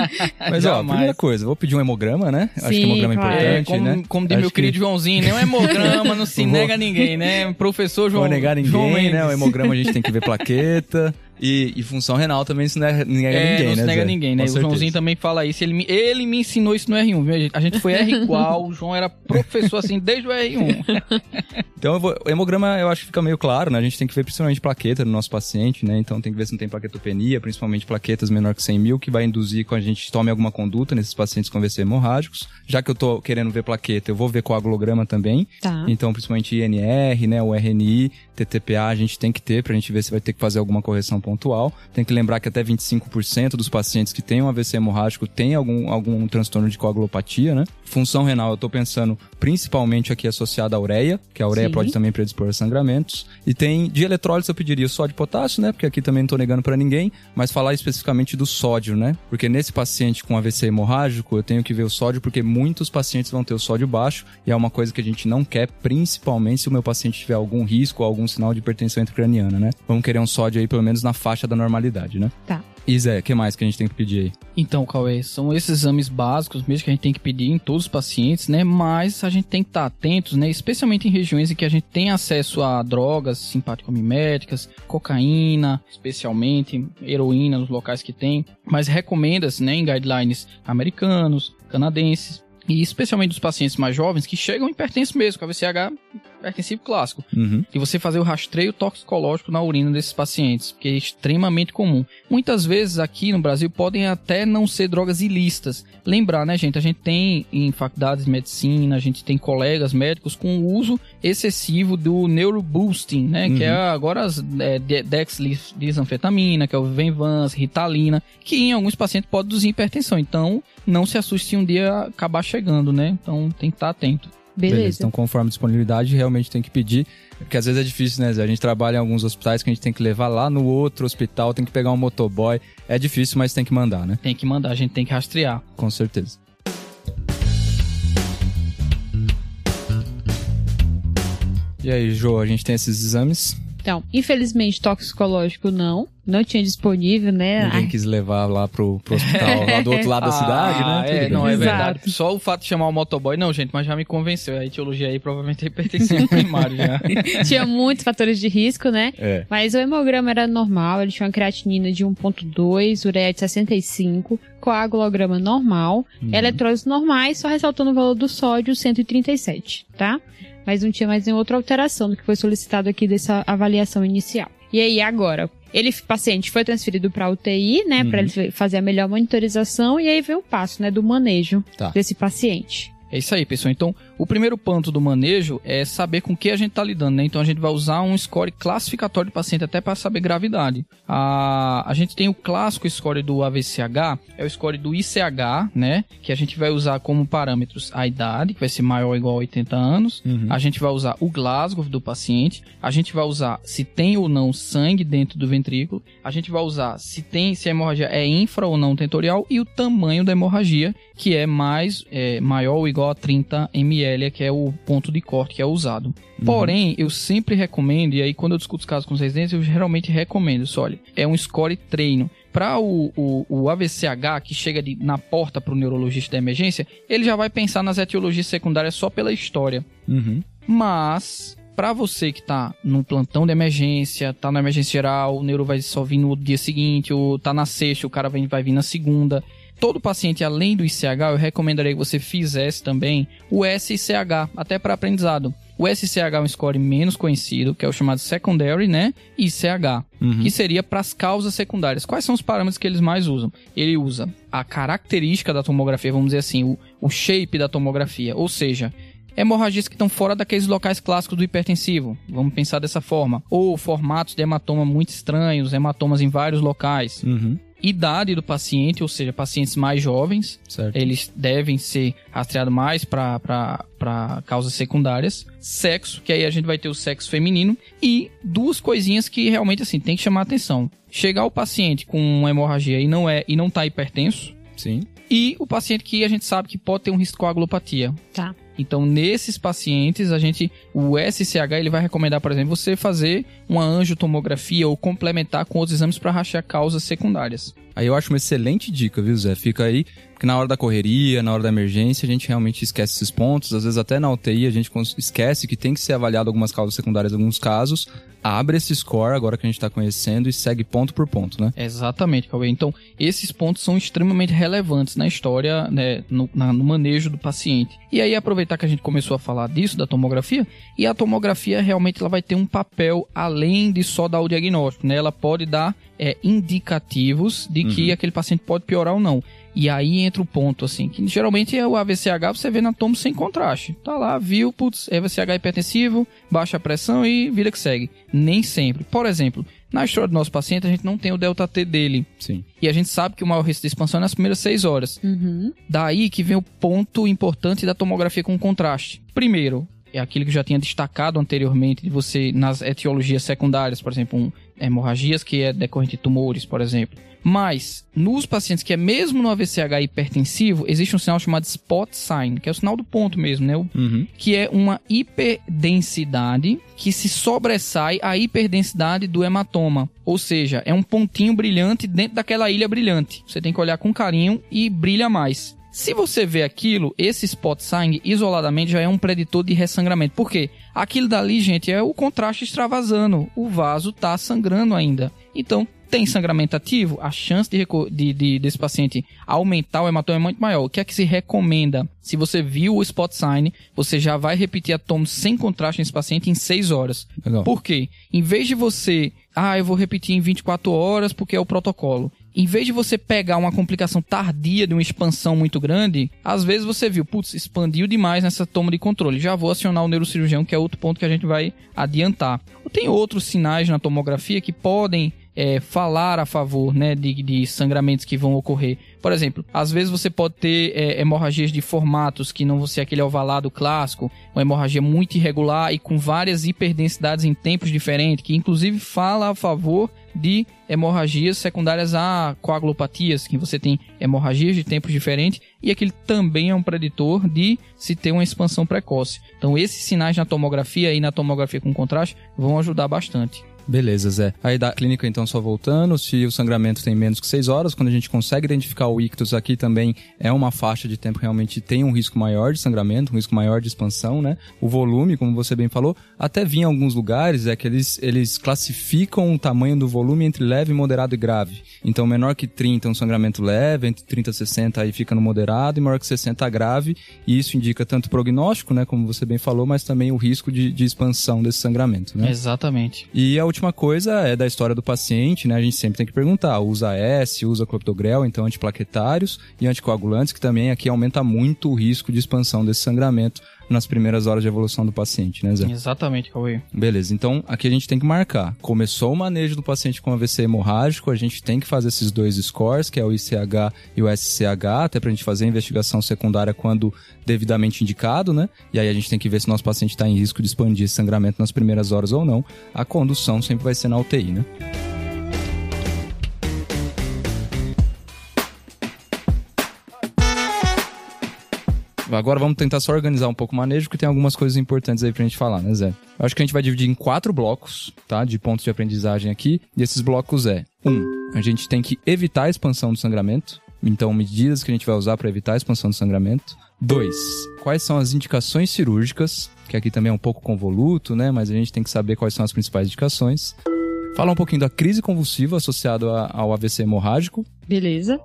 mas, ó, Jamais. primeira coisa, vou pedir um hemograma, né? Acho que Sim, hemograma é claro. importante, como, né? como diz Acho meu que querido Joãozinho, nem um hemograma, não se Vou- nega a ninguém, né? Professor João. Não vou negar João ninguém, né? O hemograma a gente tem que ver plaqueta. E, e função renal também se nega, nega É, ninguém, não né? se nega Zé? ninguém, né? Com o Joãozinho também fala isso. Ele me, ele me ensinou isso no R1, viu? gente? A gente foi R igual, o João era professor assim desde o R1. Então, eu vou- o hemograma eu acho que fica meio claro, né? A gente tem que ver principalmente plaqueta no nosso paciente, né? Então tem que ver se não tem plaquetopenia, principalmente plaquetas menor que 100 mil, que vai induzir com a gente tome alguma conduta nesses pacientes com AVC hemorrágicos. Já que eu tô querendo ver plaqueta, eu vou ver coagulograma também. Tá. Então, principalmente INR, né? O RNI, TTPA, a gente tem que ter pra gente ver se vai ter que fazer alguma correção pontual. Tem que lembrar que até 25% dos pacientes que têm um AVC hemorrágico têm algum, algum transtorno de coagulopatia, né? Função renal, eu tô pensando principalmente aqui associada à ureia, que a ureia Sim. pode também predispor a sangramentos. E tem de eletrólise eu pediria o sódio e potássio, né? Porque aqui também não tô negando pra ninguém, mas falar especificamente do sódio, né? Porque nesse paciente com AVC hemorrágico, eu tenho que ver o sódio porque muitos pacientes vão ter o sódio baixo e é uma coisa que a gente não quer, principalmente se o meu paciente tiver algum risco ou algum sinal de hipertensão intracraniana, né? Vamos querer um sódio aí pelo menos na faixa da normalidade, né? Tá. E Zé, o que mais que a gente tem que pedir aí? Então, Cauê, são esses exames básicos mesmo que a gente tem que pedir em todos os pacientes, né? Mas a gente tem que estar atentos, né? Especialmente em regiões em que a gente tem acesso a drogas simpaticomiméticas, cocaína, especialmente, heroína nos locais que tem. Mas recomenda-se, né, em guidelines americanos, canadenses, e especialmente dos pacientes mais jovens que chegam hipertensos mesmo, com a VCH hipertensivo clássico Uhum. e você fazer o rastreio toxicológico na urina desses pacientes, que é extremamente comum. Muitas vezes aqui no Brasil podem até não ser drogas ilícitas. Lembrar, né, gente? A gente tem em faculdades de medicina, a gente tem colegas médicos com o uso excessivo do neuroboosting, né? Que é agora as é, de- dexlisanfetamina, que é o Venvance, Ritalina, que em alguns pacientes pode induzir hipertensão. Então, não se assuste se um dia acabar chegando, né? Então, tem que estar atento. Beleza. Então, conforme disponibilidade, realmente tem que pedir. Porque às vezes é difícil, né, Zé? A gente trabalha em alguns hospitais que a gente tem que levar lá no outro hospital, tem que pegar um motoboy. É difícil, mas tem que mandar, né? Tem que mandar, a gente tem que rastrear. Com certeza. E aí, Jo, a gente tem esses exames? Então, infelizmente, toxicológico não. Não tinha disponível, né? Ninguém Ai, quis levar lá pro, pro hospital, lá do outro lado da cidade, Ah, né? É, não, é Exato. verdade. Só o fato de chamar o motoboy, não, gente, mas já me convenceu. A etiologia aí provavelmente é hipertensão primário já. tinha muitos fatores de risco, né? É. Mas o hemograma era normal, ele tinha uma creatinina de 1.2, ureia de 65, coagulograma normal, Uhum. eletrólitos normais, só ressaltando o valor do sódio 137, tá? Mas não tinha mais nenhuma outra alteração do que foi solicitado aqui dessa avaliação inicial. E aí, agora? Ele, paciente foi transferido para UTI, né, Uhum. para ele fazer a melhor monitorização, e aí veio o passo, né, do manejo Tá. desse paciente. É isso aí, pessoal. Então, o primeiro ponto do manejo é saber com que a gente está lidando, né? Então, a gente vai usar um score classificatório do paciente até para saber gravidade. A, a gente tem o clássico score do AVCH, é o score do ICH, né? Que a gente vai usar como parâmetros a idade, que vai ser maior ou igual a 80 anos. Uhum. A gente vai usar o Glasgow do paciente. A gente vai usar se tem ou não sangue dentro do ventrículo. A gente vai usar se tem se a hemorragia é infra ou não tentorial e o tamanho da hemorragia, que é mais é, maior ou igual a 30 ml, que é o ponto de corte que é usado. Porém, eu sempre recomendo, e aí quando eu discuto os casos com os residentes, eu geralmente recomendo, isso, olha, é um score treino. Para o, o, o AVCH, que chega de- na porta para o neurologista da emergência, ele já vai pensar nas etiologias secundárias só pela história. Uhum. Mas, pra você que tá num plantão de emergência, tá na emergência geral, o neuro vai só vir no dia seguinte, ou tá na sexta, o cara vai, vai vir na segunda. Todo paciente, além do ICH, eu recomendaria que você fizesse também o SICH, até para aprendizado. O SICH é um score menos conhecido, que é o chamado secondary, né? ICH, Uhum. que seria para as causas secundárias. Quais são os parâmetros que eles mais usam? Ele usa a característica da tomografia, vamos dizer assim, o, o shape da tomografia, ou seja, hemorragias que estão fora daqueles locais clássicos do hipertensivo, vamos pensar dessa forma, ou formatos de hematoma muito estranhos, hematomas em vários locais. Uhum. Idade do paciente, ou seja, pacientes mais jovens, Certo. eles devem ser rastreados mais para causas secundárias. Sexo, que aí a gente vai ter o sexo feminino. E duas coisinhas que realmente assim tem que chamar a atenção. Chegar o paciente com uma hemorragia e não é e não tá hipertenso. Sim. E o paciente que a gente sabe que pode ter um risco de coagulopatia. Tá. Então, nesses pacientes, a gente, o SCH, ele vai recomendar, por exemplo, você fazer uma angiotomografia ou complementar com outros exames para rastrear causas secundárias. Aí eu acho uma excelente dica, viu, Zé? Fica aí, porque na hora da correria, na hora da emergência, a gente realmente esquece esses pontos. Às vezes até na UTI a gente esquece que tem que ser avaliado algumas causas secundárias em alguns casos. Abre esse score agora que a gente tá conhecendo e segue ponto por ponto, né? Exatamente, Cauê. Então, esses pontos são extremamente relevantes na história, né, no, na- no manejo do paciente. E aí, aproveitar que a gente começou a falar disso, da tomografia, e a tomografia realmente ela vai ter um papel além de só dar o diagnóstico, né? Ela pode dar é, indicativos de que aquele paciente pode piorar ou não. E aí entra o ponto, assim, que geralmente é o AVCH, você vê na tomo sem contraste. Tá lá, viu, putz, AVCH hipertensivo, baixa pressão e vida que segue. Nem sempre. Por exemplo, na história do nosso paciente, a gente não tem o delta T dele. Sim. E a gente sabe que o maior risco de expansão é nas primeiras seis horas. Uhum. Daí que vem o ponto importante da tomografia com contraste. Primeiro, é aquilo que eu já tinha destacado anteriormente, de você, nas etiologias secundárias, por exemplo, um, hemorragias que é decorrente de tumores, por exemplo. Mas, nos pacientes que é mesmo no AVCH hipertensivo, existe um sinal chamado spot sign, que é o sinal do ponto mesmo, né? Uhum. que é uma hiperdensidade que se sobressai à hiperdensidade do hematoma. Ou seja, é um pontinho brilhante dentro daquela ilha brilhante. Você tem que olhar com carinho e brilha mais. Se você vê aquilo, esse spot sign isoladamente já é um preditor de ressangramento. Por quê? Aquilo dali, gente, é o contraste extravasando. O vaso tá sangrando ainda. Então, tem sangramento ativo, a chance de, de- de- desse paciente aumentar o hematoma é muito maior. O que é que se recomenda? Se você viu o spot sign, você já vai repetir a tomo sem contraste nesse paciente em 6 horas. Legal. Por quê? Em vez de você, ah, eu vou repetir em 24 horas porque é o protocolo. Em vez de você pegar uma complicação tardia de uma expansão muito grande, às vezes você viu, putz, expandiu demais nessa toma de controle. Já vou acionar o neurocirurgião, que é outro ponto que a gente vai adiantar. Tem outros sinais na tomografia que podem é, falar a favor né, de, de sangramentos que vão ocorrer. Por exemplo, às vezes você pode ter é, hemorragias de formatos que não vão ser aquele ovalado clássico, uma hemorragia muito irregular e com várias hiperdensidades em tempos diferentes, que inclusive fala a favor de hemorragias secundárias a coagulopatias, que você tem hemorragias de tempos diferentes e aquele também é um preditor de se ter uma expansão precoce. Então esses sinais na tomografia e na tomografia com contraste vão ajudar bastante. Beleza, Zé. Aí da clínica, então, só voltando, se o sangramento tem menos que 6 horas, quando a gente consegue identificar o ictus aqui também é uma faixa de tempo que realmente tem um risco maior de sangramento, um risco maior de expansão, né? O volume, como você bem falou, até vi em alguns lugares é que eles, eles classificam o tamanho do volume entre leve, moderado e grave. Então, menor que 30 é um sangramento leve, entre 30 e 60 aí fica no moderado e maior que 60 grave, e isso indica tanto prognóstico, né, como você bem falou, mas também o risco de, de expansão desse sangramento, né? Exatamente. E a última última coisa é da história do paciente, né? A gente sempre tem que perguntar, usa S, usa clopidogrel, então antiplaquetários e anticoagulantes, que também aqui aumenta muito o risco de expansão desse sangramento nas primeiras horas de evolução do paciente, né, Zé? Exatamente, Cauê. Beleza, então aqui a gente tem que marcar. Começou o manejo do paciente com AVC hemorrágico, a gente tem que fazer esses dois scores, que é o ICH e o SCH, até pra gente fazer a investigação secundária quando devidamente indicado, né? E aí a gente tem que ver se nosso paciente está em risco de expandir esse sangramento nas primeiras horas ou não. A condução sempre vai ser na UTI, né? Agora vamos tentar só organizar um pouco o manejo, porque tem algumas coisas importantes aí pra gente falar, né, Zé? Eu acho que a gente vai dividir em quatro blocos, tá? De pontos de aprendizagem aqui. E esses blocos é: um, a gente tem que evitar a expansão do sangramento. Então, medidas que a gente vai usar para evitar a expansão do sangramento. Dois, quais são as indicações cirúrgicas, que aqui também é um pouco convoluto, né? Mas a gente tem que saber quais são as principais indicações. Falar um pouquinho da crise convulsiva associada ao AVC hemorrágico. Beleza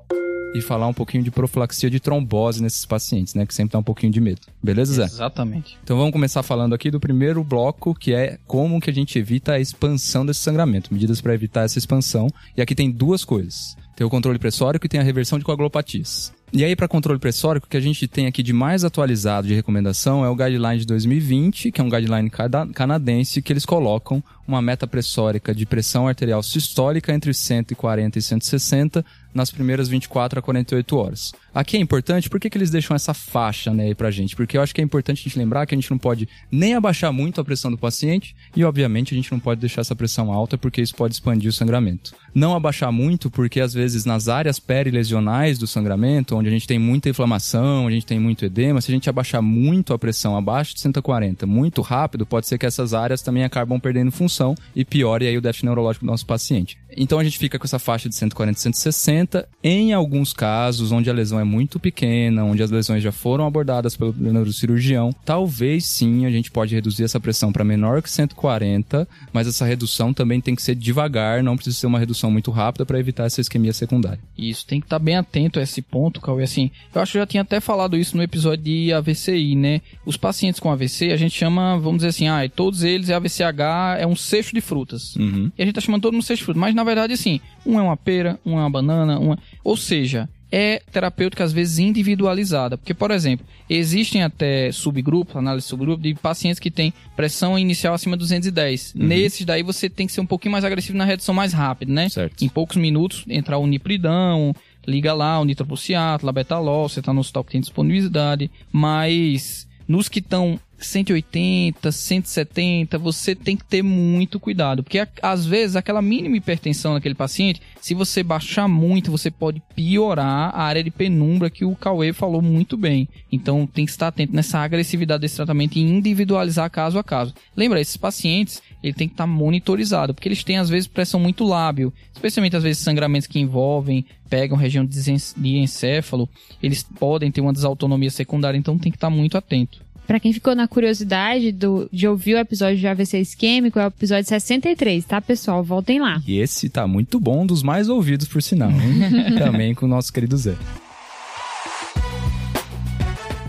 e falar um pouquinho de profilaxia de trombose nesses pacientes, né? Que sempre dá um pouquinho de medo. Beleza, Zé? Exatamente. Então vamos começar falando aqui do primeiro bloco, que é como que a gente evita a expansão desse sangramento, medidas para evitar essa expansão. E aqui tem duas coisas. Tem o controle pressórico e tem a reversão de coagulopatias. E aí, para controle pressórico, o que a gente tem aqui de mais atualizado de recomendação é o Guideline de 2020, que é um guideline canadense, que eles colocam uma meta pressórica de pressão arterial sistólica entre 140 e 160 nas primeiras 24 a 48 horas. Aqui é importante, por que, que eles deixam essa faixa né, aí pra gente? Porque eu acho que é importante a gente lembrar que a gente não pode nem abaixar muito a pressão do paciente e, obviamente, a gente não pode deixar essa pressão alta porque isso pode expandir o sangramento. Não abaixar muito porque, às vezes, nas áreas perilesionais do sangramento, onde a gente tem muita inflamação, a gente tem muito edema, se a gente abaixar muito a pressão abaixo de 140 muito rápido, pode ser que essas áreas também acabam perdendo função e piore aí o déficit neurológico do nosso paciente. Então a gente fica com essa faixa de 140 160. Em alguns casos, onde a lesão é muito pequena, onde as lesões já foram abordadas pelo neurocirurgião, talvez sim a gente pode reduzir essa pressão para menor que 140, mas essa redução também tem que ser devagar, não precisa ser uma redução muito rápida para evitar essa isquemia secundária. Isso, tem que estar tá bem atento a esse ponto, Cauê. Assim, eu acho que eu já tinha até falado isso no episódio de AVCI, né? Os pacientes com AVC, a gente chama, vamos dizer assim, ah, todos eles é AVCH, é um cesto de frutas. Uhum. E a gente tá chamando todo mundo cesto de frutas, mas na verdade, assim, um é uma pera, um é uma banana, uma... ou seja, é terapêutica às vezes individualizada. Porque, por exemplo, existem até subgrupos, análise de subgrupo, de pacientes que têm pressão inicial acima de 210. Uhum. Nesses daí você tem que ser um pouquinho mais agressivo na redução mais rápida, né? Certo. Em poucos minutos, entrar o nipridão, liga lá, o nitroprusiato, labetalol, você tá no hospital que tem disponibilidade. Mas nos que estão 180, 170, você tem que ter muito cuidado, porque às vezes aquela mínima hipertensão naquele paciente, se você baixar muito, você pode piorar a área de penumbra que o Cauê falou muito bem. Então tem que estar atento nessa agressividade desse tratamento e individualizar caso a caso. Lembra, esses pacientes, ele tem que estar monitorizado, porque eles têm às vezes pressão muito lábil, especialmente às vezes sangramentos que envolvem, pegam região de encéfalo, eles podem ter uma desautonomia secundária, então tem que estar muito atento. Para quem ficou na curiosidade do, de ouvir o episódio de AVC isquêmico, é o episódio 63, tá, pessoal? Voltem lá. E esse tá muito bom, dos mais ouvidos, por sinal, hein? Também com o nosso querido Zé.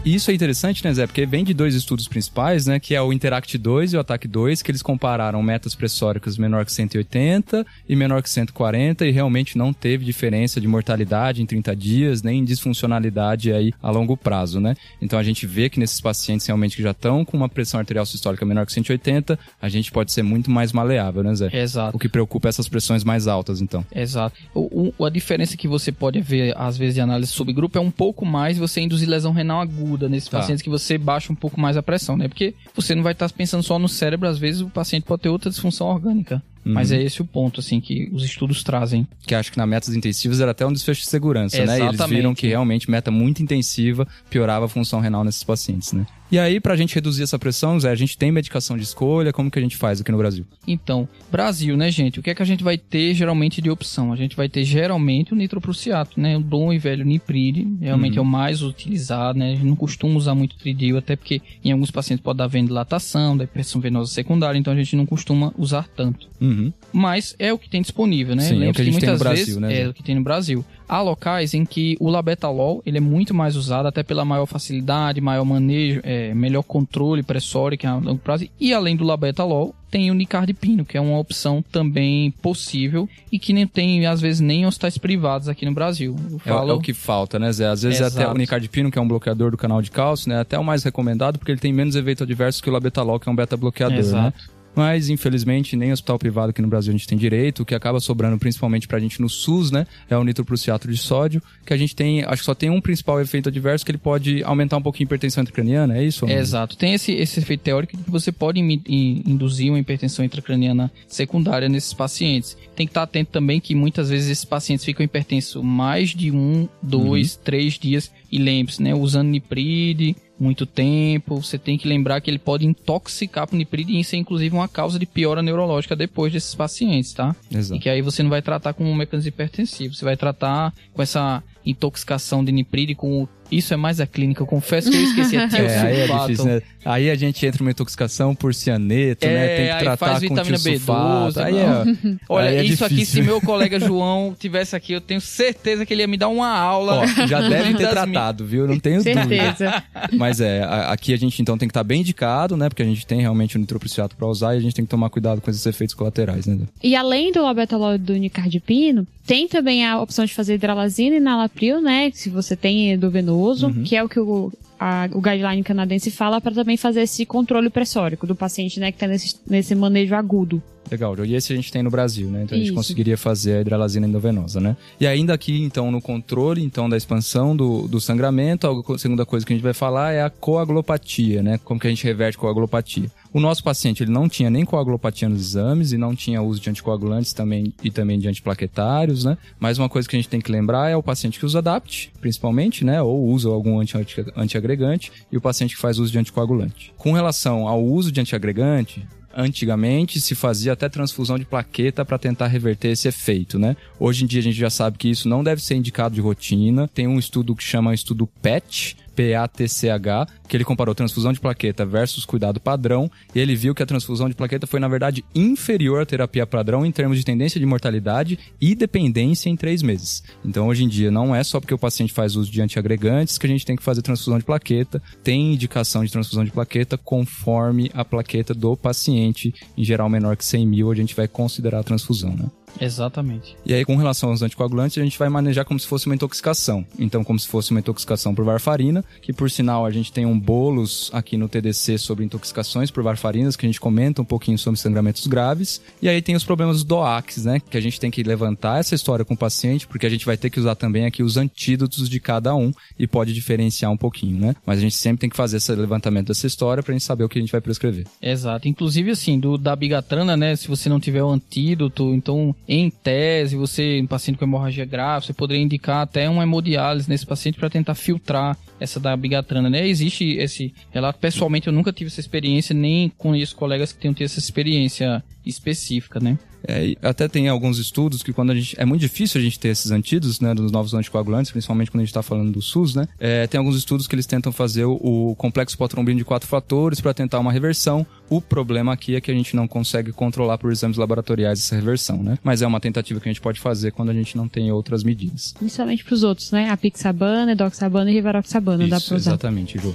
E isso é interessante, né, Zé? Porque vem de dois estudos principais, né? Que é o Interact 2 e o Ataque 2, que eles compararam metas pressóricas menor que 180 e menor que 140 e realmente não teve diferença de mortalidade em 30 dias, nem disfuncionalidade aí a longo prazo, né? Então a gente vê que nesses pacientes realmente que já estão com uma pressão arterial sistólica menor que 180, a gente pode ser muito mais maleável, né, Zé? Exato. O que preocupa é essas pressões mais altas, então. Exato. O, o, a diferença que você pode ver, às vezes, de análise subgrupo é um pouco mais você induzir lesão renal aguda nesses tá. pacientes que você baixa um pouco mais a pressão, né? Porque você não vai estar pensando só no cérebro, às vezes o paciente pode ter outra disfunção orgânica. Uhum. Mas é esse o ponto, assim, que os estudos trazem. Que acho que na metas intensivas era até um desfecho de segurança, Exatamente. né? E eles viram que realmente meta muito intensiva piorava a função renal nesses pacientes, né? E aí, pra gente reduzir essa pressão, Zé, a gente tem medicação de escolha, como que a gente faz aqui no Brasil? Então, Brasil, né, gente? O que é que a gente vai ter geralmente de opção? A gente vai ter geralmente o nitroprusiato, né? O bom e velho nipride, realmente uhum. é o mais utilizado, né? A gente não costuma usar muito tridil, até porque em alguns pacientes pode dar vendilatação, da hipertensão venosa secundária, então a gente não costuma usar tanto. Uhum. Mas é o que tem disponível, né? Sim, é o que a gente que tem no Brasil, vezes, né? É o que tem no Brasil. Há locais em que o labetalol ele é muito mais usado, até pela maior facilidade, maior manejo, é, melhor controle pressórico a longo prazo. E além do labetalol, tem o nicardipino, que é uma opção também possível e que nem tem, às vezes, nem hospitais privados aqui no Brasil. Falo... É, é, o que falta, né, Zé? Às vezes Exato. até o nicardipino, que é um bloqueador do canal de cálcio, né? Até o mais recomendado, porque ele tem menos efeito adverso que o labetalol, que é um beta-bloqueador, né? Mas, infelizmente, nem hospital privado aqui no Brasil a gente tem direito. O que acaba sobrando principalmente pra gente no SUS, né? É o nitroprusiato de sódio, que a gente tem, acho que só tem um principal efeito adverso, que ele pode aumentar um pouquinho a hipertensão intracraniana, é isso? É, exato. Tem esse, esse efeito teórico que você pode induzir uma hipertensão intracraniana secundária nesses pacientes. Tem que estar atento também que muitas vezes esses pacientes ficam hipertensos mais de um, dois, uhum. três dias. E lembre-se, né? Usando nipride, muito tempo. Você tem que lembrar que ele pode intoxicar por nipride e ser inclusive uma causa de piora neurológica depois desses pacientes, tá? Exato. E que aí você não vai tratar com um mecanismo hipertensivo, você vai tratar com essa intoxicação de nipride com o isso é mais a clínica, eu confesso que eu esqueci. É, é, aí é difícil, né? Aí a gente entra numa intoxicação por cianeto, né? é, né? Tem que tratar faz com vitamina B12. Aí é, Olha, aí é isso aqui, se meu colega João tivesse aqui, eu tenho certeza que ele ia me dar uma aula. Ó, já deve ter tratado, viu? Não tenho dúvida. Mas é, aqui a gente então tem que estar bem indicado, né? Porque a gente tem realmente o nitroprusiato para usar e a gente tem que tomar cuidado com esses efeitos colaterais, né? E além do labetalol do nicardipino, tem também a opção de fazer hidralazina e nalapril, né? Se você tem endovenoso, uhum. que é o que o, a, o guideline canadense fala para também fazer esse controle pressórico do paciente, né? Que tá nesse, nesse manejo agudo. Legal, e esse a gente tem no Brasil, né? Então Isso. a gente conseguiria fazer a hidralazina endovenosa, né? E ainda aqui, então, no controle então da expansão do, do sangramento, a segunda coisa que a gente vai falar é a coagulopatia, né? Como que a gente reverte coagulopatia. O nosso paciente ele não tinha nem coagulopatia nos exames e não tinha uso de anticoagulantes também e também de antiplaquetários, né? Mas uma coisa que a gente tem que lembrar é o paciente que usa DAPT, principalmente, né? Ou usa algum anti antiagregante e o paciente que faz uso de anticoagulante. Com relação ao uso de antiagregante, antigamente se fazia até transfusão de plaqueta para tentar reverter esse efeito, né? Hoje em dia a gente já sabe que isso não deve ser indicado de rotina. Tem um estudo que chama estudo PET, PATCH, que ele comparou transfusão de plaqueta versus cuidado padrão, e ele viu que a transfusão de plaqueta foi, na verdade, inferior à terapia padrão em termos de tendência de mortalidade e dependência em três meses. Então, hoje em dia, não é só porque o paciente faz uso de antiagregantes que a gente tem que fazer transfusão de plaqueta, tem indicação de transfusão de plaqueta conforme a plaqueta do paciente, em geral menor que 100 mil, a gente vai considerar a transfusão, né? Exatamente. E aí, com relação aos anticoagulantes, a gente vai manejar como se fosse uma intoxicação. Então, como se fosse uma intoxicação por varfarina, que por sinal a gente tem um bolos aqui no TDC sobre intoxicações por varfarinas, que a gente comenta um pouquinho sobre sangramentos graves. E aí tem os problemas do DOACs, né? Que a gente tem que levantar essa história com o paciente, porque a gente vai ter que usar também aqui os antídotos de cada um e pode diferenciar um pouquinho, né? Mas a gente sempre tem que fazer esse levantamento dessa história pra gente saber o que a gente vai prescrever. Exato. Inclusive, assim, do, da bigatrana, né? Se você não tiver o antídoto, então em tese, você, um paciente com hemorragia grave, você poderia indicar até uma hemodiálise nesse paciente para tentar filtrar essa da bigatrana, né? Existe esse relato. Pessoalmente, eu nunca tive essa experiência, nem conheço colegas que tenham tido essa experiência específica, né? É, até tem alguns estudos que quando a gente. É muito difícil a gente ter esses antídotos, né? Dos novos anticoagulantes, principalmente quando a gente está falando do SUS, né? É, tem alguns estudos que eles tentam fazer o, o complexo potrombino de quatro fatores para tentar uma reversão. O problema aqui é que a gente não consegue controlar por exames laboratoriais essa reversão, né? Mas é uma tentativa que a gente pode fazer quando a gente não tem outras medidas. Principalmente para os outros, né? A Pixabana, Edoxabana e Rivaroxabana, dá para usar. Exatamente, Ju.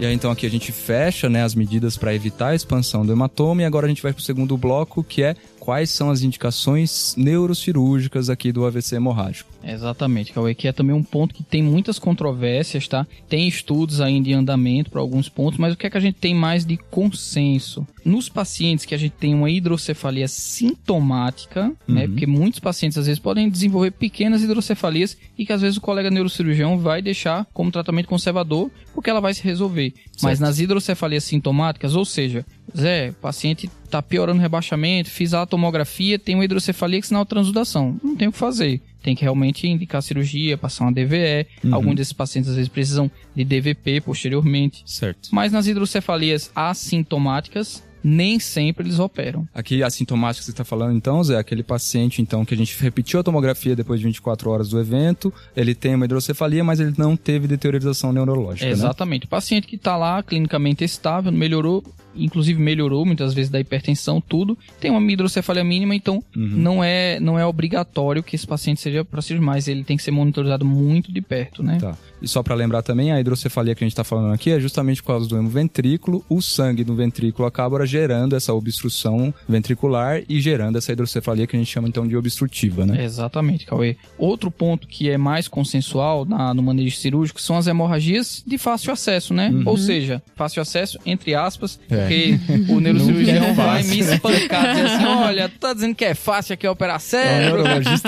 E aí então aqui a gente fecha né, as medidas para evitar a expansão do hematoma e agora a gente vai para o segundo bloco que é quais são as indicações neurocirúrgicas aqui do AVC hemorrágico. Exatamente, Cauê, que é também um ponto que tem muitas controvérsias, tá? Tem estudos ainda em andamento para alguns pontos, mas o que é que a gente tem mais de consenso? Nos pacientes que a gente tem uma hidrocefalia sintomática, né? uhum. né? Porque muitos pacientes às vezes podem desenvolver pequenas hidrocefalias e que às vezes o colega neurocirurgião vai deixar como tratamento conservador porque ela vai se resolver. Certo. Mas nas hidrocefalias sintomáticas, ou seja, Zé, o paciente tá piorando o rebaixamento, fiz a tomografia, tem uma hidrocefalia que sinal transudação. Não tem o que fazer. Tem que realmente indicar cirurgia, passar uma DVE. Uhum. Alguns desses pacientes às vezes precisam de DVP posteriormente. Certo. Mas nas hidrocefalias assintomáticas, nem sempre eles operam. Aqui, assintomático que você está falando, então, Zé, aquele paciente, então, que a gente repetiu a tomografia depois de 24 horas do evento, ele tem uma hidrocefalia, mas ele não teve deteriorização neurológica, né? Exatamente. Né? O paciente que está lá, clinicamente estável, melhorou, inclusive melhorou muitas vezes da hipertensão, tudo, tem uma hidrocefalia mínima, então uhum. não, é, não é obrigatório que esse paciente seja para cirurgia, mas ele tem que ser monitorizado muito de perto, né? Tá. E só para lembrar também, a hidrocefalia que a gente está falando aqui é justamente por causa do hemoventrículo. O sangue do ventrículo acaba gerando essa obstrução ventricular e gerando essa hidrocefalia que a gente chama então de obstrutiva, né? Exatamente, Cauê. Outro ponto que é mais consensual na, no manejo cirúrgico são as hemorragias de fácil acesso, né? Uhum. Ou seja, fácil acesso, entre aspas, é. Porque o neurocirurgião vai me espancar, dizer assim, olha, tu tá dizendo que é fácil aqui operar cérebro,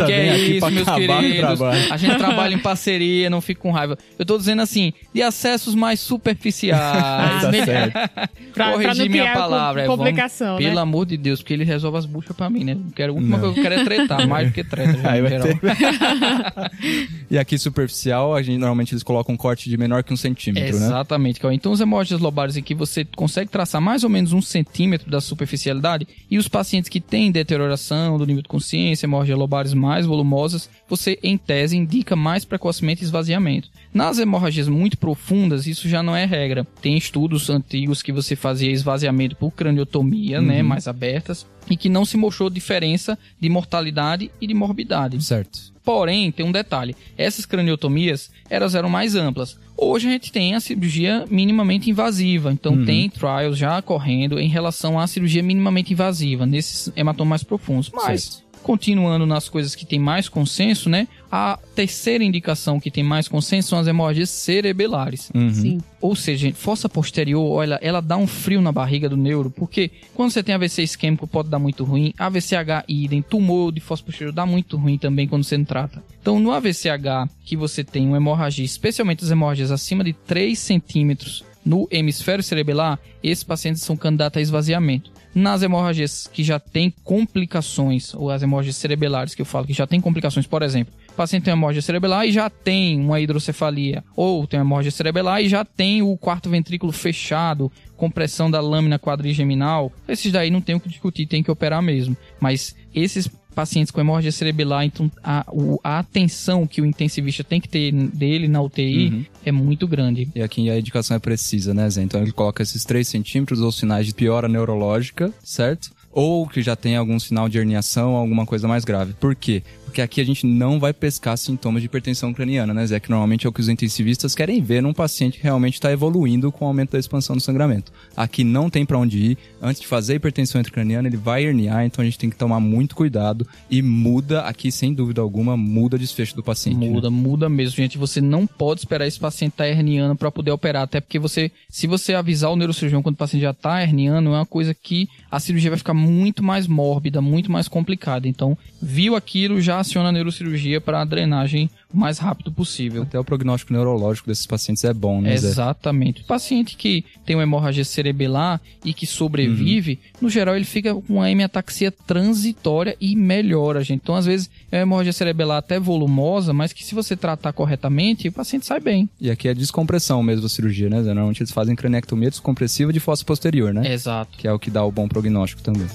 que é isso, meus queridos, a gente trabalha em parceria, não fica com raiva. Eu tô dizendo assim, de acessos mais superficiais. Ah, tá certo. pra, Corrigir minha palavra. É, complicação, vamos, né? Pelo amor de Deus, porque ele resolve as buchas pra mim, né? Quero, a última coisa que eu quero é tretar, mais do que treta. Já, ter... e aqui superficial, a gente normalmente eles colocam um corte de menor que um centímetro, Exatamente, né? Exatamente. Então os hemorragias lobares em que você consegue traçar mais ou menos um centímetro da superficialidade e os pacientes que têm deterioração do nível de consciência, hemorragias lobares mais volumosas, você em tese indica mais precocemente esvaziamento. Nas hemorragias muito profundas, isso já não é regra. Tem estudos antigos que você fazia esvaziamento por craniotomia, né, uhum. né, mais abertas, e que não se mostrou diferença de mortalidade e de morbidade. Certo. Porém, tem um detalhe: essas craniotomias elas eram mais amplas. Hoje a gente tem a cirurgia minimamente invasiva, então uhum. tem trials já correndo em relação à cirurgia minimamente invasiva nesses hematomas mais profundos. Mas certo continuando nas coisas que tem mais consenso, né? A terceira indicação que tem mais consenso são as hemorragias cerebelares. Uhum. Sim. Ou seja, fossa posterior, olha, ela dá um frio na barriga do neuro, porque quando você tem AVC isquêmico pode dar muito ruim, AVCH idem, tumor de fossa posterior dá muito ruim também quando você não trata. Então, no AVCH, que você tem uma hemorragia, especialmente as hemorragias acima de 3 centímetros no hemisfério cerebelar, esses pacientes são candidatos a esvaziamento. Nas hemorragias que já têm complicações, ou as hemorragias cerebelares que eu falo que já tem complicações, por exemplo, o paciente tem uma hemorragia cerebelar e já tem uma hidrocefalia, ou tem uma hemorragia cerebelar e já tem o quarto ventrículo fechado, compressão da lâmina quadrigeminal, esses daí não tem o que discutir, tem que operar mesmo. Mas esses pacientes com hemorragia cerebelar, então a, o, a atenção que o intensivista tem que ter dele na UTI uhum. é muito grande. E aqui a indicação é precisa, né, Zé? Então ele coloca esses 3 centímetros ou sinais de piora neurológica, certo? Ou que já tem algum sinal de herniação, alguma coisa mais grave. Por quê? Porque aqui a gente não vai pescar sintomas de hipertensão craniana, né, Zé? Que normalmente é o que os intensivistas querem ver num paciente que realmente está evoluindo com o aumento da expansão do sangramento. Aqui não tem para onde ir. Antes de fazer hipertensão intracraniana, ele vai herniar, então a gente tem que tomar muito cuidado e muda aqui, sem dúvida alguma, muda o desfecho do paciente. Né? Muda, né? muda mesmo, gente. Você não pode esperar esse paciente estar tá herniando para poder operar, até porque você, se você avisar o neurocirurgião quando o paciente já está herniando, é uma coisa que a cirurgia vai ficar muito mais mórbida, muito mais complicada. Então, viu aquilo, já aciona a neurocirurgia para a drenagem o mais rápido possível. Até o prognóstico neurológico desses pacientes é bom, né? Zé? Exatamente. O paciente que tem uma hemorragia cerebelar e que sobrevive, uhum. no geral ele fica com uma hemiataxia transitória e melhora, gente. Então, às vezes, é uma hemorragia cerebelar até volumosa, mas que se você tratar corretamente, o paciente sai bem. E aqui é descompressão mesmo da cirurgia, né, Zé? Normalmente eles fazem cranectomia descompressiva de fossa posterior, né? Exato. Que é o que dá o bom prognóstico também.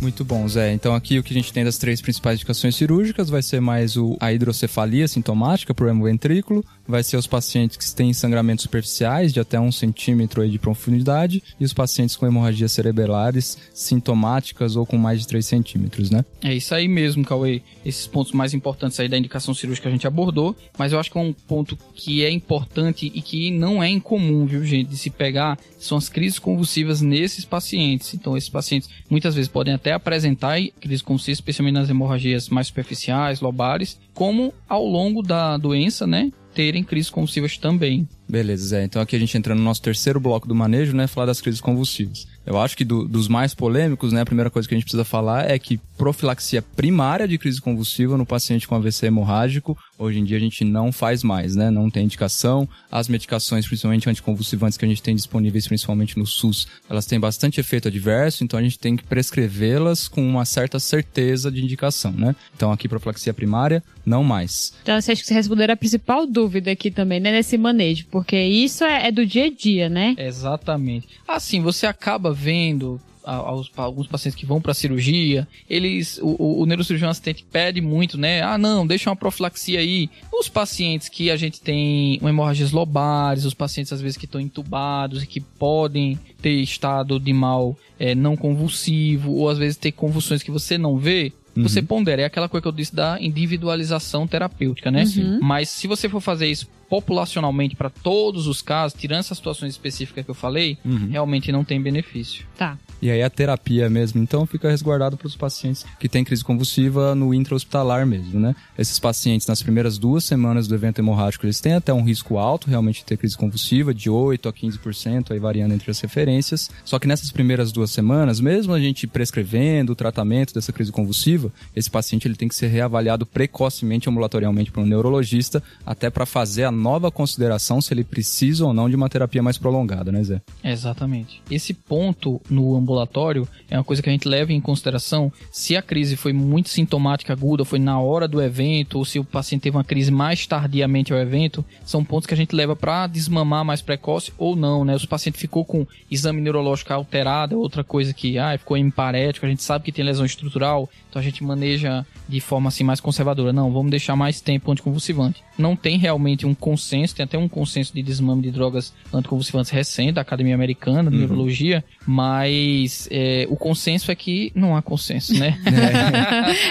Muito bom, Zé. Então aqui o que a gente tem das três principais indicações cirúrgicas vai ser mais o, a hidrocefalia sintomática, problema ventrículo, vai ser os pacientes que têm sangramentos superficiais de até um centímetro de profundidade e os pacientes com hemorragias cerebelares sintomáticas ou com mais de 3 centímetros, né? É isso aí mesmo, Cauê. Esses pontos mais importantes aí da indicação cirúrgica a gente abordou, mas eu acho que é um ponto que é importante e que não é incomum, viu, gente, de se pegar, são as crises convulsivas nesses pacientes. Então, esses pacientes muitas vezes podem até apresentar crises convulsivas, especialmente nas hemorragias mais superficiais, lobares, como ao longo da doença, né? terem crises convulsivas também. Beleza, Zé. Então aqui a gente entra no nosso terceiro bloco do manejo, né? Falar das crises convulsivas. Eu acho que do, dos mais polêmicos, né? A primeira coisa que a gente precisa falar é que profilaxia primária de crise convulsiva no paciente com AVC hemorrágico, hoje em dia a gente não faz mais, né? Não tem indicação. As medicações, principalmente anticonvulsivantes que a gente tem disponíveis, principalmente no SUS, elas têm bastante efeito adverso, então a gente tem que prescrevê-las com uma certa certeza de indicação, né? Então aqui profilaxia primária, não mais. Então você acha que você respondeu a principal dúvida aqui também, né? Nesse manejo porque isso é, é do dia a dia, né? Exatamente. Assim, você acaba vendo aos, alguns pacientes que vão para cirurgia, eles o, o, o neurocirurgião assistente pede muito, né? Ah, não, deixa uma profilaxia aí. Os pacientes que a gente tem uma hemorragias lobares, os pacientes às vezes que estão entubados e que podem ter estado de mal é, não convulsivo, ou às vezes ter convulsões que você não vê, você uhum. pondera. É aquela coisa que eu disse da individualização terapêutica, né? Uhum. Mas se você for fazer isso populacionalmente para todos os casos, tirando essas situações específicas que eu falei, uhum. realmente não tem benefício. Tá. E aí a terapia mesmo, então, fica resguardado para os pacientes que têm crise convulsiva no intra-hospitalar mesmo, né? Esses pacientes, nas primeiras duas semanas do evento hemorrágico, eles têm até um risco alto realmente de ter crise convulsiva, de 8 a 15%, aí variando entre as referências. Só que nessas primeiras duas semanas, mesmo a gente prescrevendo o tratamento dessa crise convulsiva, esse paciente ele tem que ser reavaliado precocemente ambulatorialmente por um neurologista, até para fazer a nova consideração se ele precisa ou não de uma terapia mais prolongada, né, Zé? Exatamente. Esse ponto no ambulatório é uma coisa que a gente leva em consideração se a crise foi muito sintomática aguda, foi na hora do evento, ou se o paciente teve uma crise mais tardiamente ao evento, são pontos que a gente leva para desmamar mais precoce ou não, né? Se o paciente ficou com exame neurológico alterado, é outra coisa que, ah, ficou emparético, a gente sabe que tem lesão estrutural, então a gente maneja de forma assim mais conservadora. Não, vamos deixar mais tempo anticonvulsivante. Não tem realmente um consenso, tem até um consenso de desmame de drogas anticonvulsivantes recente da Academia Americana de uhum. Neurologia, mas é, o consenso é que não há consenso, né?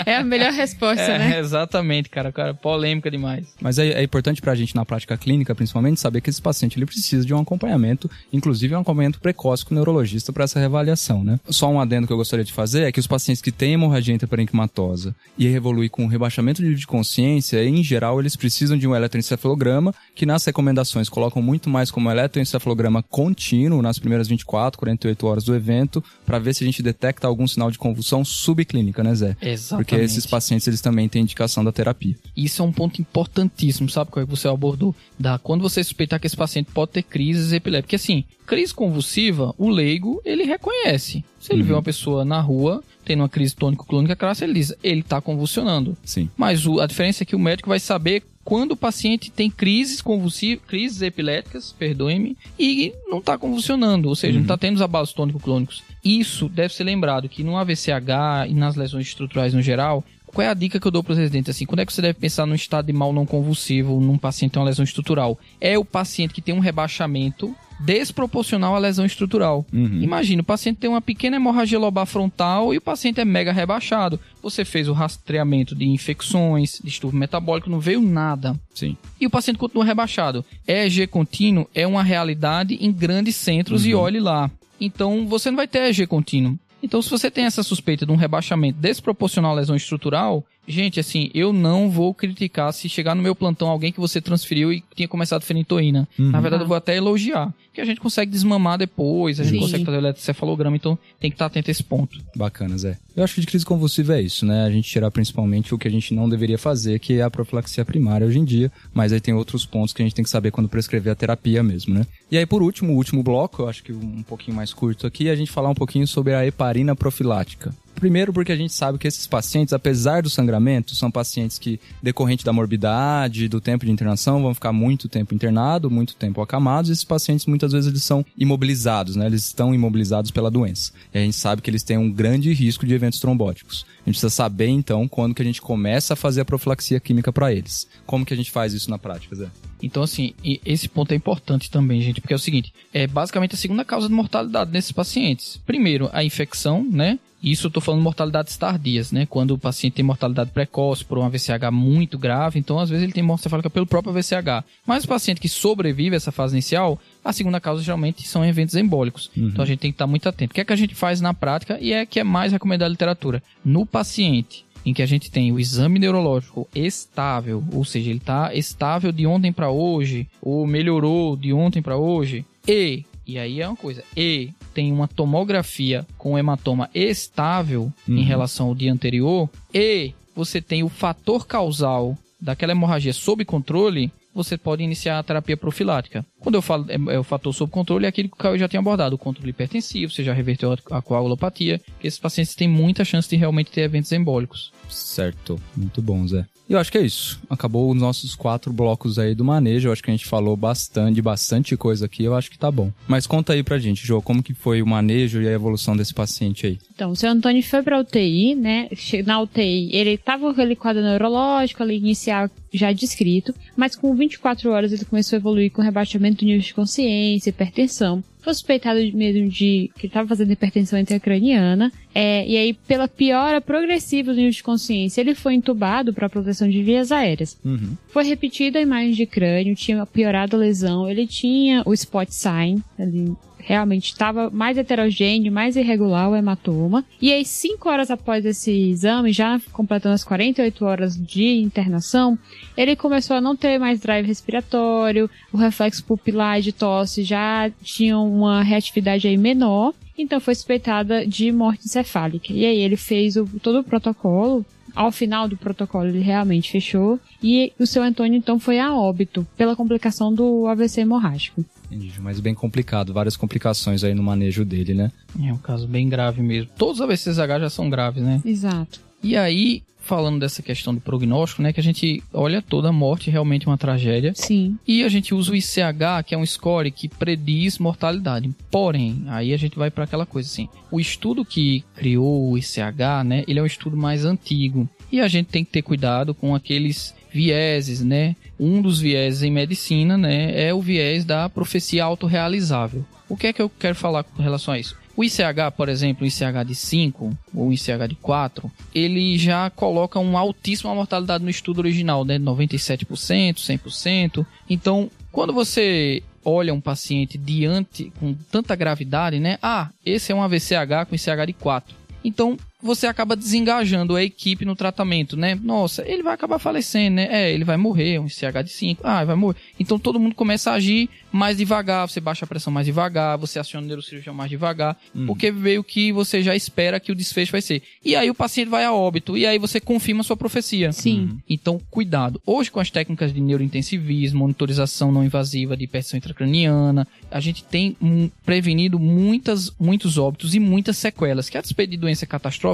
É, é a melhor resposta, é, né? Exatamente, cara, cara, polêmica demais. Mas é, é importante pra gente na prática clínica, principalmente, saber que esse paciente ele precisa de um acompanhamento, inclusive um acompanhamento precoce com o neurologista para essa reavaliação, né? Só um adendo que eu gostaria de fazer é que os pacientes que têm hemorragia intraparenquimatosa e evolui com rebaixamento de consciência, em geral, eles precisam de um eletroencefalograma, que nas recomendações colocam muito mais como eletroencefalograma contínuo nas primeiras 24, 48 horas do evento, para ver se a gente detecta algum sinal de convulsão subclínica, né, Zé? Exatamente. Porque esses pacientes, eles também têm indicação da terapia. Isso é um ponto importantíssimo, sabe qual é que você abordou? Da, quando você suspeitar que esse paciente pode ter crises epilépticas. Porque assim, crise convulsiva, o leigo, ele reconhece. Se ele uhum. vê uma pessoa na rua tendo uma crise tônico-clônica clássica, ele diz, ele está convulsionando. Sim. Mas o, a diferença é que o médico vai saber quando o paciente tem crises convulsivas, crises epiléticas, perdoe-me, e não está convulsionando, ou seja, uhum. não está tendo os abalos tônico-clônicos. Isso deve ser lembrado que no AVCH e nas lesões estruturais no geral, qual é a dica que eu dou para os residentes? Assim, quando é que você deve pensar num estado de mal não convulsivo, num paciente com uma lesão estrutural? É o paciente que tem um rebaixamento desproporcional à lesão estrutural. Uhum. Imagina, o paciente tem uma pequena hemorragia lobar frontal e o paciente é mega rebaixado. Você fez o rastreamento de infecções, distúrbio metabólico, não veio nada. Sim. E o paciente continua rebaixado. EEG contínuo é uma realidade em grandes centros uhum. e olhe lá. Então, você não vai ter EEG contínuo. Então, se você tem essa suspeita de um rebaixamento desproporcional à lesão estrutural, Gente, assim, eu não vou criticar se chegar no meu plantão alguém que você transferiu e tinha começado fenitoína. Uhum. Na verdade, eu vou até elogiar. Porque a gente consegue desmamar depois, a gente Sim. consegue fazer o eletrocefalograma, então tem que estar atento a esse ponto. Bacana, Zé. Eu acho que de crise convulsiva é isso, né? A gente tirar principalmente o que a gente não deveria fazer, que é a profilaxia primária hoje em dia, mas aí tem outros pontos que a gente tem que saber quando prescrever a terapia mesmo, né? E aí, por último, o último bloco, eu acho que um pouquinho mais curto aqui, é a gente falar um pouquinho sobre a heparina profilática. Primeiro porque a gente sabe que esses pacientes, apesar do sangramento, são pacientes que, decorrente da morbidade, do tempo de internação, vão ficar muito tempo internado, muito tempo acamados, esses pacientes muitas vezes eles são imobilizados, né? Eles estão imobilizados pela doença. E a gente sabe que eles têm um grande risco de eventos trombóticos. A gente precisa saber, então, quando que a gente começa a fazer a profilaxia química para eles. Como que a gente faz isso na prática, Zé? Então, assim, esse ponto é importante também, gente, porque é o seguinte: é basicamente a segunda causa de mortalidade nesses pacientes. Primeiro, a infecção, né? Isso eu tô falando mortalidades tardias, né? Quando o paciente tem mortalidade precoce por um AVCH muito grave, então às vezes ele tem morte cefálica pelo próprio AVCH. Mas o paciente que sobrevive a essa fase inicial, a segunda causa geralmente são eventos embólicos. Então a gente tem que estar muito atento. O que é que a gente faz na prática e é que é mais recomendado na literatura? No paciente em que a gente tem o exame neurológico estável, ou seja, ele está estável de ontem para hoje, ou melhorou de ontem para hoje, e, e aí é uma coisa, e tem uma tomografia com hematoma estável em relação ao dia anterior, e você tem o fator causal daquela hemorragia sob controle, você pode iniciar a terapia profilática. Quando eu falo é, é o fator sob controle, é aquilo que o Caio já tinha abordado, o controle hipertensivo, você já reverteu a, a coagulopatia, que esses pacientes têm muita chance de realmente ter eventos embólicos. Certo. Muito bom, Zé. E eu acho que é isso. Acabou os nossos quatro blocos aí do manejo. Eu acho que a gente falou bastante, bastante coisa aqui. Eu acho que tá bom. Mas conta aí pra gente, Jô, como que foi o manejo e a evolução desse paciente aí? Então, o seu Antônio foi pra UTI, né? Na UTI, ele tava com aquele quadro neurológico ali inicial já descrito, mas com 24 horas ele começou a evoluir com rebaixamento do nível de consciência, hipertensão. Foi suspeitado mesmo de que ele estava fazendo hipertensão intracraniana. É, e aí, pela piora progressiva do nível de consciência, ele foi entubado para proteção de vias aéreas. Uhum. Foi repetida a imagem de crânio, tinha piorado a lesão, ele tinha o spot sign, ele realmente estava mais heterogêneo, mais irregular o hematoma. E aí, cinco horas após esse exame, já completando as 48 horas de internação, ele começou a não ter mais drive respiratório, o reflexo pupilar de tosse já tinha uma reatividade aí menor. Então foi suspeitada de morte encefálica. E aí ele fez o, todo o protocolo. Ao final do protocolo ele realmente fechou. E o seu Antônio então foi a óbito pela complicação do AVC hemorrágico. Entendi, mas bem complicado. Várias complicações aí no manejo dele, né? É um caso bem grave mesmo. Todos os AVCSH já são graves, né? Exato. E aí, falando dessa questão do prognóstico, né, que a gente olha toda a morte realmente uma tragédia. Sim. E a gente usa o ICH, que é um score que prediz mortalidade. Porém, aí a gente vai para aquela coisa assim. O estudo que criou o ICH, né, ele é um estudo mais antigo. E a gente tem que ter cuidado com aqueles vieses, né? Um dos vieses em medicina, né, é o viés da profecia autorrealizável. O que é que eu quero falar com relação a isso? O ICH, por exemplo, o ICH de 5 ou o ICH de 4, ele já coloca uma altíssima mortalidade no estudo original, né? 97%, 100%. Então, quando você olha um paciente diante com tanta gravidade, né? Ah, esse é um AVCH com ICH de 4. Então, você acaba desengajando a equipe no tratamento, né? Nossa, ele vai acabar falecendo, né? É, ele vai morrer, um CH de 5. Ah, ele vai morrer. Então todo mundo começa a agir mais devagar, você baixa a pressão mais devagar, você aciona o neurocirurgião mais devagar, porque veio que você já espera que o desfecho vai ser. E aí o paciente vai a óbito, e aí você confirma a sua profecia. Sim. Então, cuidado. Hoje, com as técnicas de neurointensivismo, monitorização não invasiva de hipertensão intracraniana, a gente tem hum, prevenido muitas, muitos óbitos e muitas sequelas, que a despeito de doença catastrófica,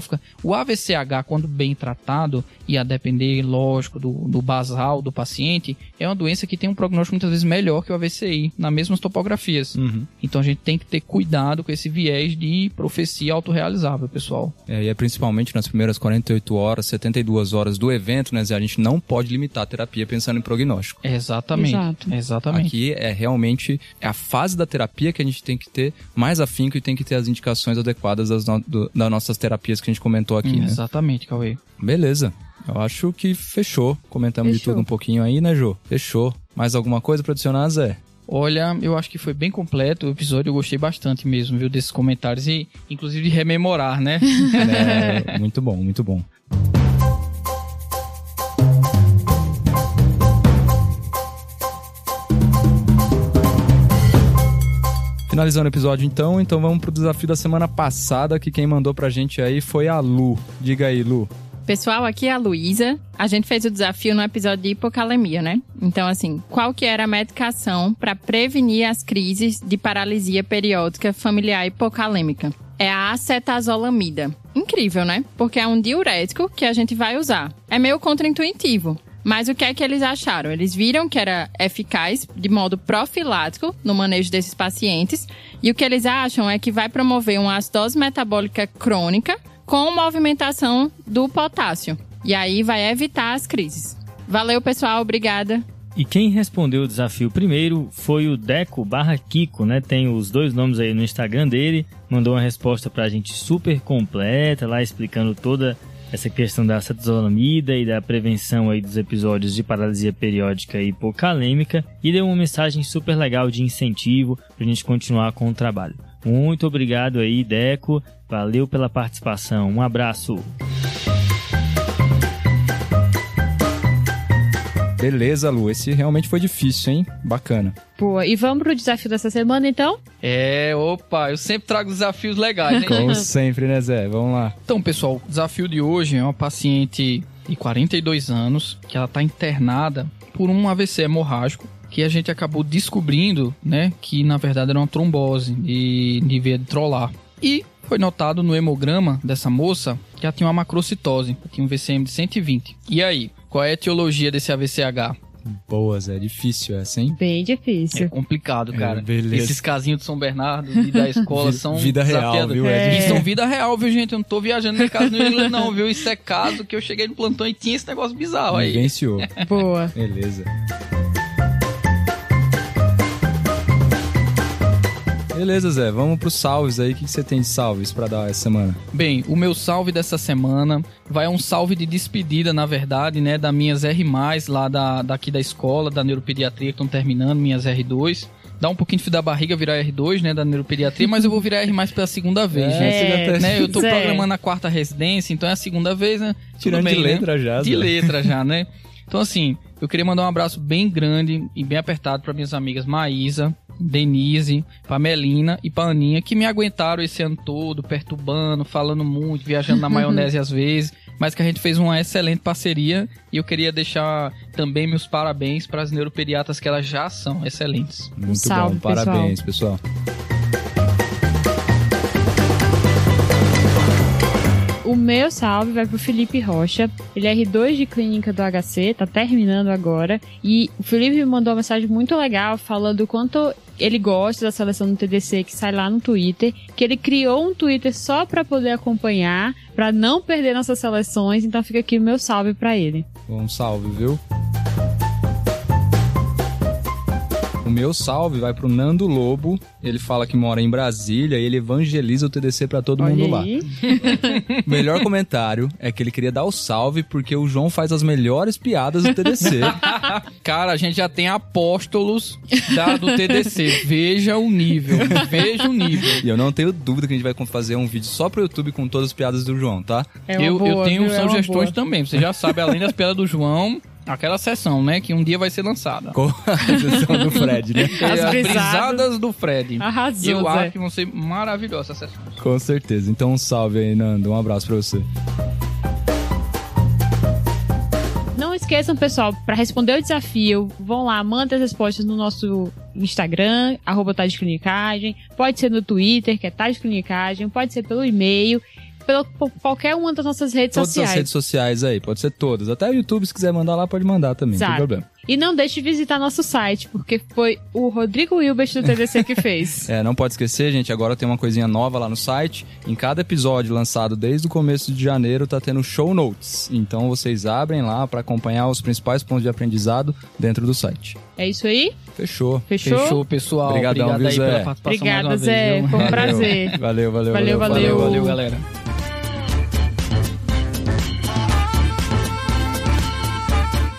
o AVCH, quando bem tratado, e a depender, lógico, do, do basal do paciente, é uma doença que tem um prognóstico muitas vezes melhor que o AVCI, nas mesmas topografias. Uhum. Então, a gente tem que ter cuidado com esse viés de profecia autorrealizável, pessoal. É, e é principalmente nas primeiras 48 horas, 72 horas do evento, né, Zé? A gente não pode limitar a terapia pensando em prognóstico. Exatamente. Exato. Exatamente. Aqui é realmente é a fase da terapia que a gente tem que ter mais afinco e tem que ter as indicações adequadas das, no- do- das nossas terapias que a gente comentou aqui, né? Exatamente, Cauê. Beleza. Eu acho que fechou. Comentamos fechou. de tudo um pouquinho aí, né, Jô? Fechou. Mais alguma coisa pra adicionar, Zé? Olha, eu acho que foi bem completo o episódio, eu gostei bastante mesmo, viu, desses comentários e inclusive de rememorar, né? é, muito bom, muito bom. Finalizando o episódio então, então vamos pro desafio da semana passada, que quem mandou pra gente aí foi a Lu. Diga aí, Lu. Pessoal, aqui é a Luísa. A gente fez o desafio no episódio de hipocalemia, né? Então, assim, qual que era a medicação para prevenir as crises de paralisia periódica familiar hipocalêmica? É a acetazolamida. Incrível, né? Porque é um diurético que a gente vai usar. É meio contraintuitivo. Mas o que é que eles acharam? Eles viram que era eficaz de modo profilático no manejo desses pacientes. E o que eles acham é que vai promover uma acidose metabólica crônica com movimentação do potássio. E aí vai evitar as crises. Valeu, pessoal. Obrigada. E quem respondeu o desafio primeiro foi o Deco barra Kiko, né? Tem os dois nomes aí no Instagram dele. Mandou uma resposta pra gente super completa, lá explicando toda essa questão da acetazolamida e da prevenção aí dos episódios de paralisia periódica e hipocalêmica e deu uma mensagem super legal de incentivo para a gente continuar com o trabalho. Muito obrigado aí, Deco. Valeu pela participação. Um abraço. Beleza, Lu. Esse realmente foi difícil, hein? Bacana. Boa. E vamos pro desafio dessa semana, então? É, opa, eu sempre trago desafios legais, hein? Como sempre, né, Zé? Vamos lá. Então, pessoal, o desafio de hoje é uma paciente de 42 anos que ela está internada por um AVC hemorrágico que a gente acabou descobrindo, né, que na verdade era uma trombose de, de veia de trolar. E foi notado no hemograma dessa moça que ela tinha uma macrocitose, tinha um VCM de 120. E aí, qual é a etiologia desse AVCH? Boa, Zé. Difícil essa, hein? Bem difícil. É complicado, cara. É, beleza. Esses casinhos de São Bernardo e da escola são Vida real, viu, É. Ed? E são vida real, viu, gente? Eu não tô viajando em casa no England, não, viu? Isso é caso que eu cheguei no plantão e tinha esse negócio bizarro aí. Vivenciou. Boa. Beleza. Beleza, Zé. Vamos pros salves aí. O que você tem de salves pra dar essa semana? Bem, o meu salve dessa semana vai um salve de despedida, na verdade, né, das minhas R+, lá da, daqui da escola, da neuropediatria, que estão terminando, minhas R2. Dá um pouquinho de fio da barriga virar R2, né, da neuropediatria, mas eu vou virar R+, pela segunda vez, É, já tá- né, eu tô Zé. programando a quarta residência, então é a segunda vez, né? Tudo Tirando bem, de né? letra já, De Zé. letra já, né? Então, assim, eu queria mandar um abraço bem grande e bem apertado para minhas amigas Maísa, Denise, pra Melina e pra Aninha, que me aguentaram esse ano todo, perturbando, falando muito, viajando na maionese às vezes, mas que a gente fez uma excelente parceria e eu queria deixar também meus parabéns para as neuropediatras que elas já são excelentes. Muito salve, bom. Parabéns, pessoal. O meu salve vai pro Felipe Rocha. Ele é R2 de clínica do HC, tá terminando agora. E o Felipe me mandou uma mensagem muito legal falando quanto ele gosta da seleção do TDC que sai lá no Twitter, que ele criou um Twitter só pra poder acompanhar, pra não perder nossas seleções. Então fica aqui o meu salve pra ele. Um salve, viu? Meu salve vai pro Nando Lobo. Ele fala que mora em Brasília e ele evangeliza o TDC pra todo mundo Olha lá. aí. O melhor comentário é que ele queria dar o salve porque o João faz as melhores piadas do TDC. Cara, a gente já tem apóstolos da, do TDC. Veja o nível, veja o nível. e eu não tenho dúvida que a gente vai fazer um vídeo só pro YouTube com todas as piadas do João, tá? É uma eu, boa, eu tenho viu? É uma sugestões boa. também. Você já sabe, além das piadas do João, aquela sessão, né? Que um dia vai ser lançada. Com a sessão do Fred, né? As As brisadas. brisadas do Fred. Arrasou, eu Zé. acho que vão ser maravilhosas essas sessões. Com certeza. Então um salve aí, Nando. Um abraço pra você. Não esqueçam, pessoal, para responder o desafio, vão lá, mandem as respostas no nosso Instagram, arroba Clinicagem, pode ser no Twitter, que é Clinicagem, pode ser pelo e-mail, pelo, por qualquer uma das nossas redes Todas sociais. as redes sociais aí, pode ser todas. Até o YouTube, se quiser mandar lá, pode mandar também, não tem Exato. problema. E não deixe de visitar nosso site, porque foi o Rodrigo Hilbert do TDC que fez. É, não pode esquecer, gente, agora tem uma coisinha nova lá no site. Em cada episódio lançado desde o começo de janeiro, tá tendo show notes. Então vocês abrem lá pra acompanhar os principais pontos de aprendizado dentro do site. É isso aí? Fechou. Fechou? Fechou, pessoal. Obrigadão, Obrigado viu, aí Zé? pela participação Obrigada, Zé. vez. Foi um prazer. Valeu, valeu, Valeu, valeu. Valeu, valeu. valeu, galera.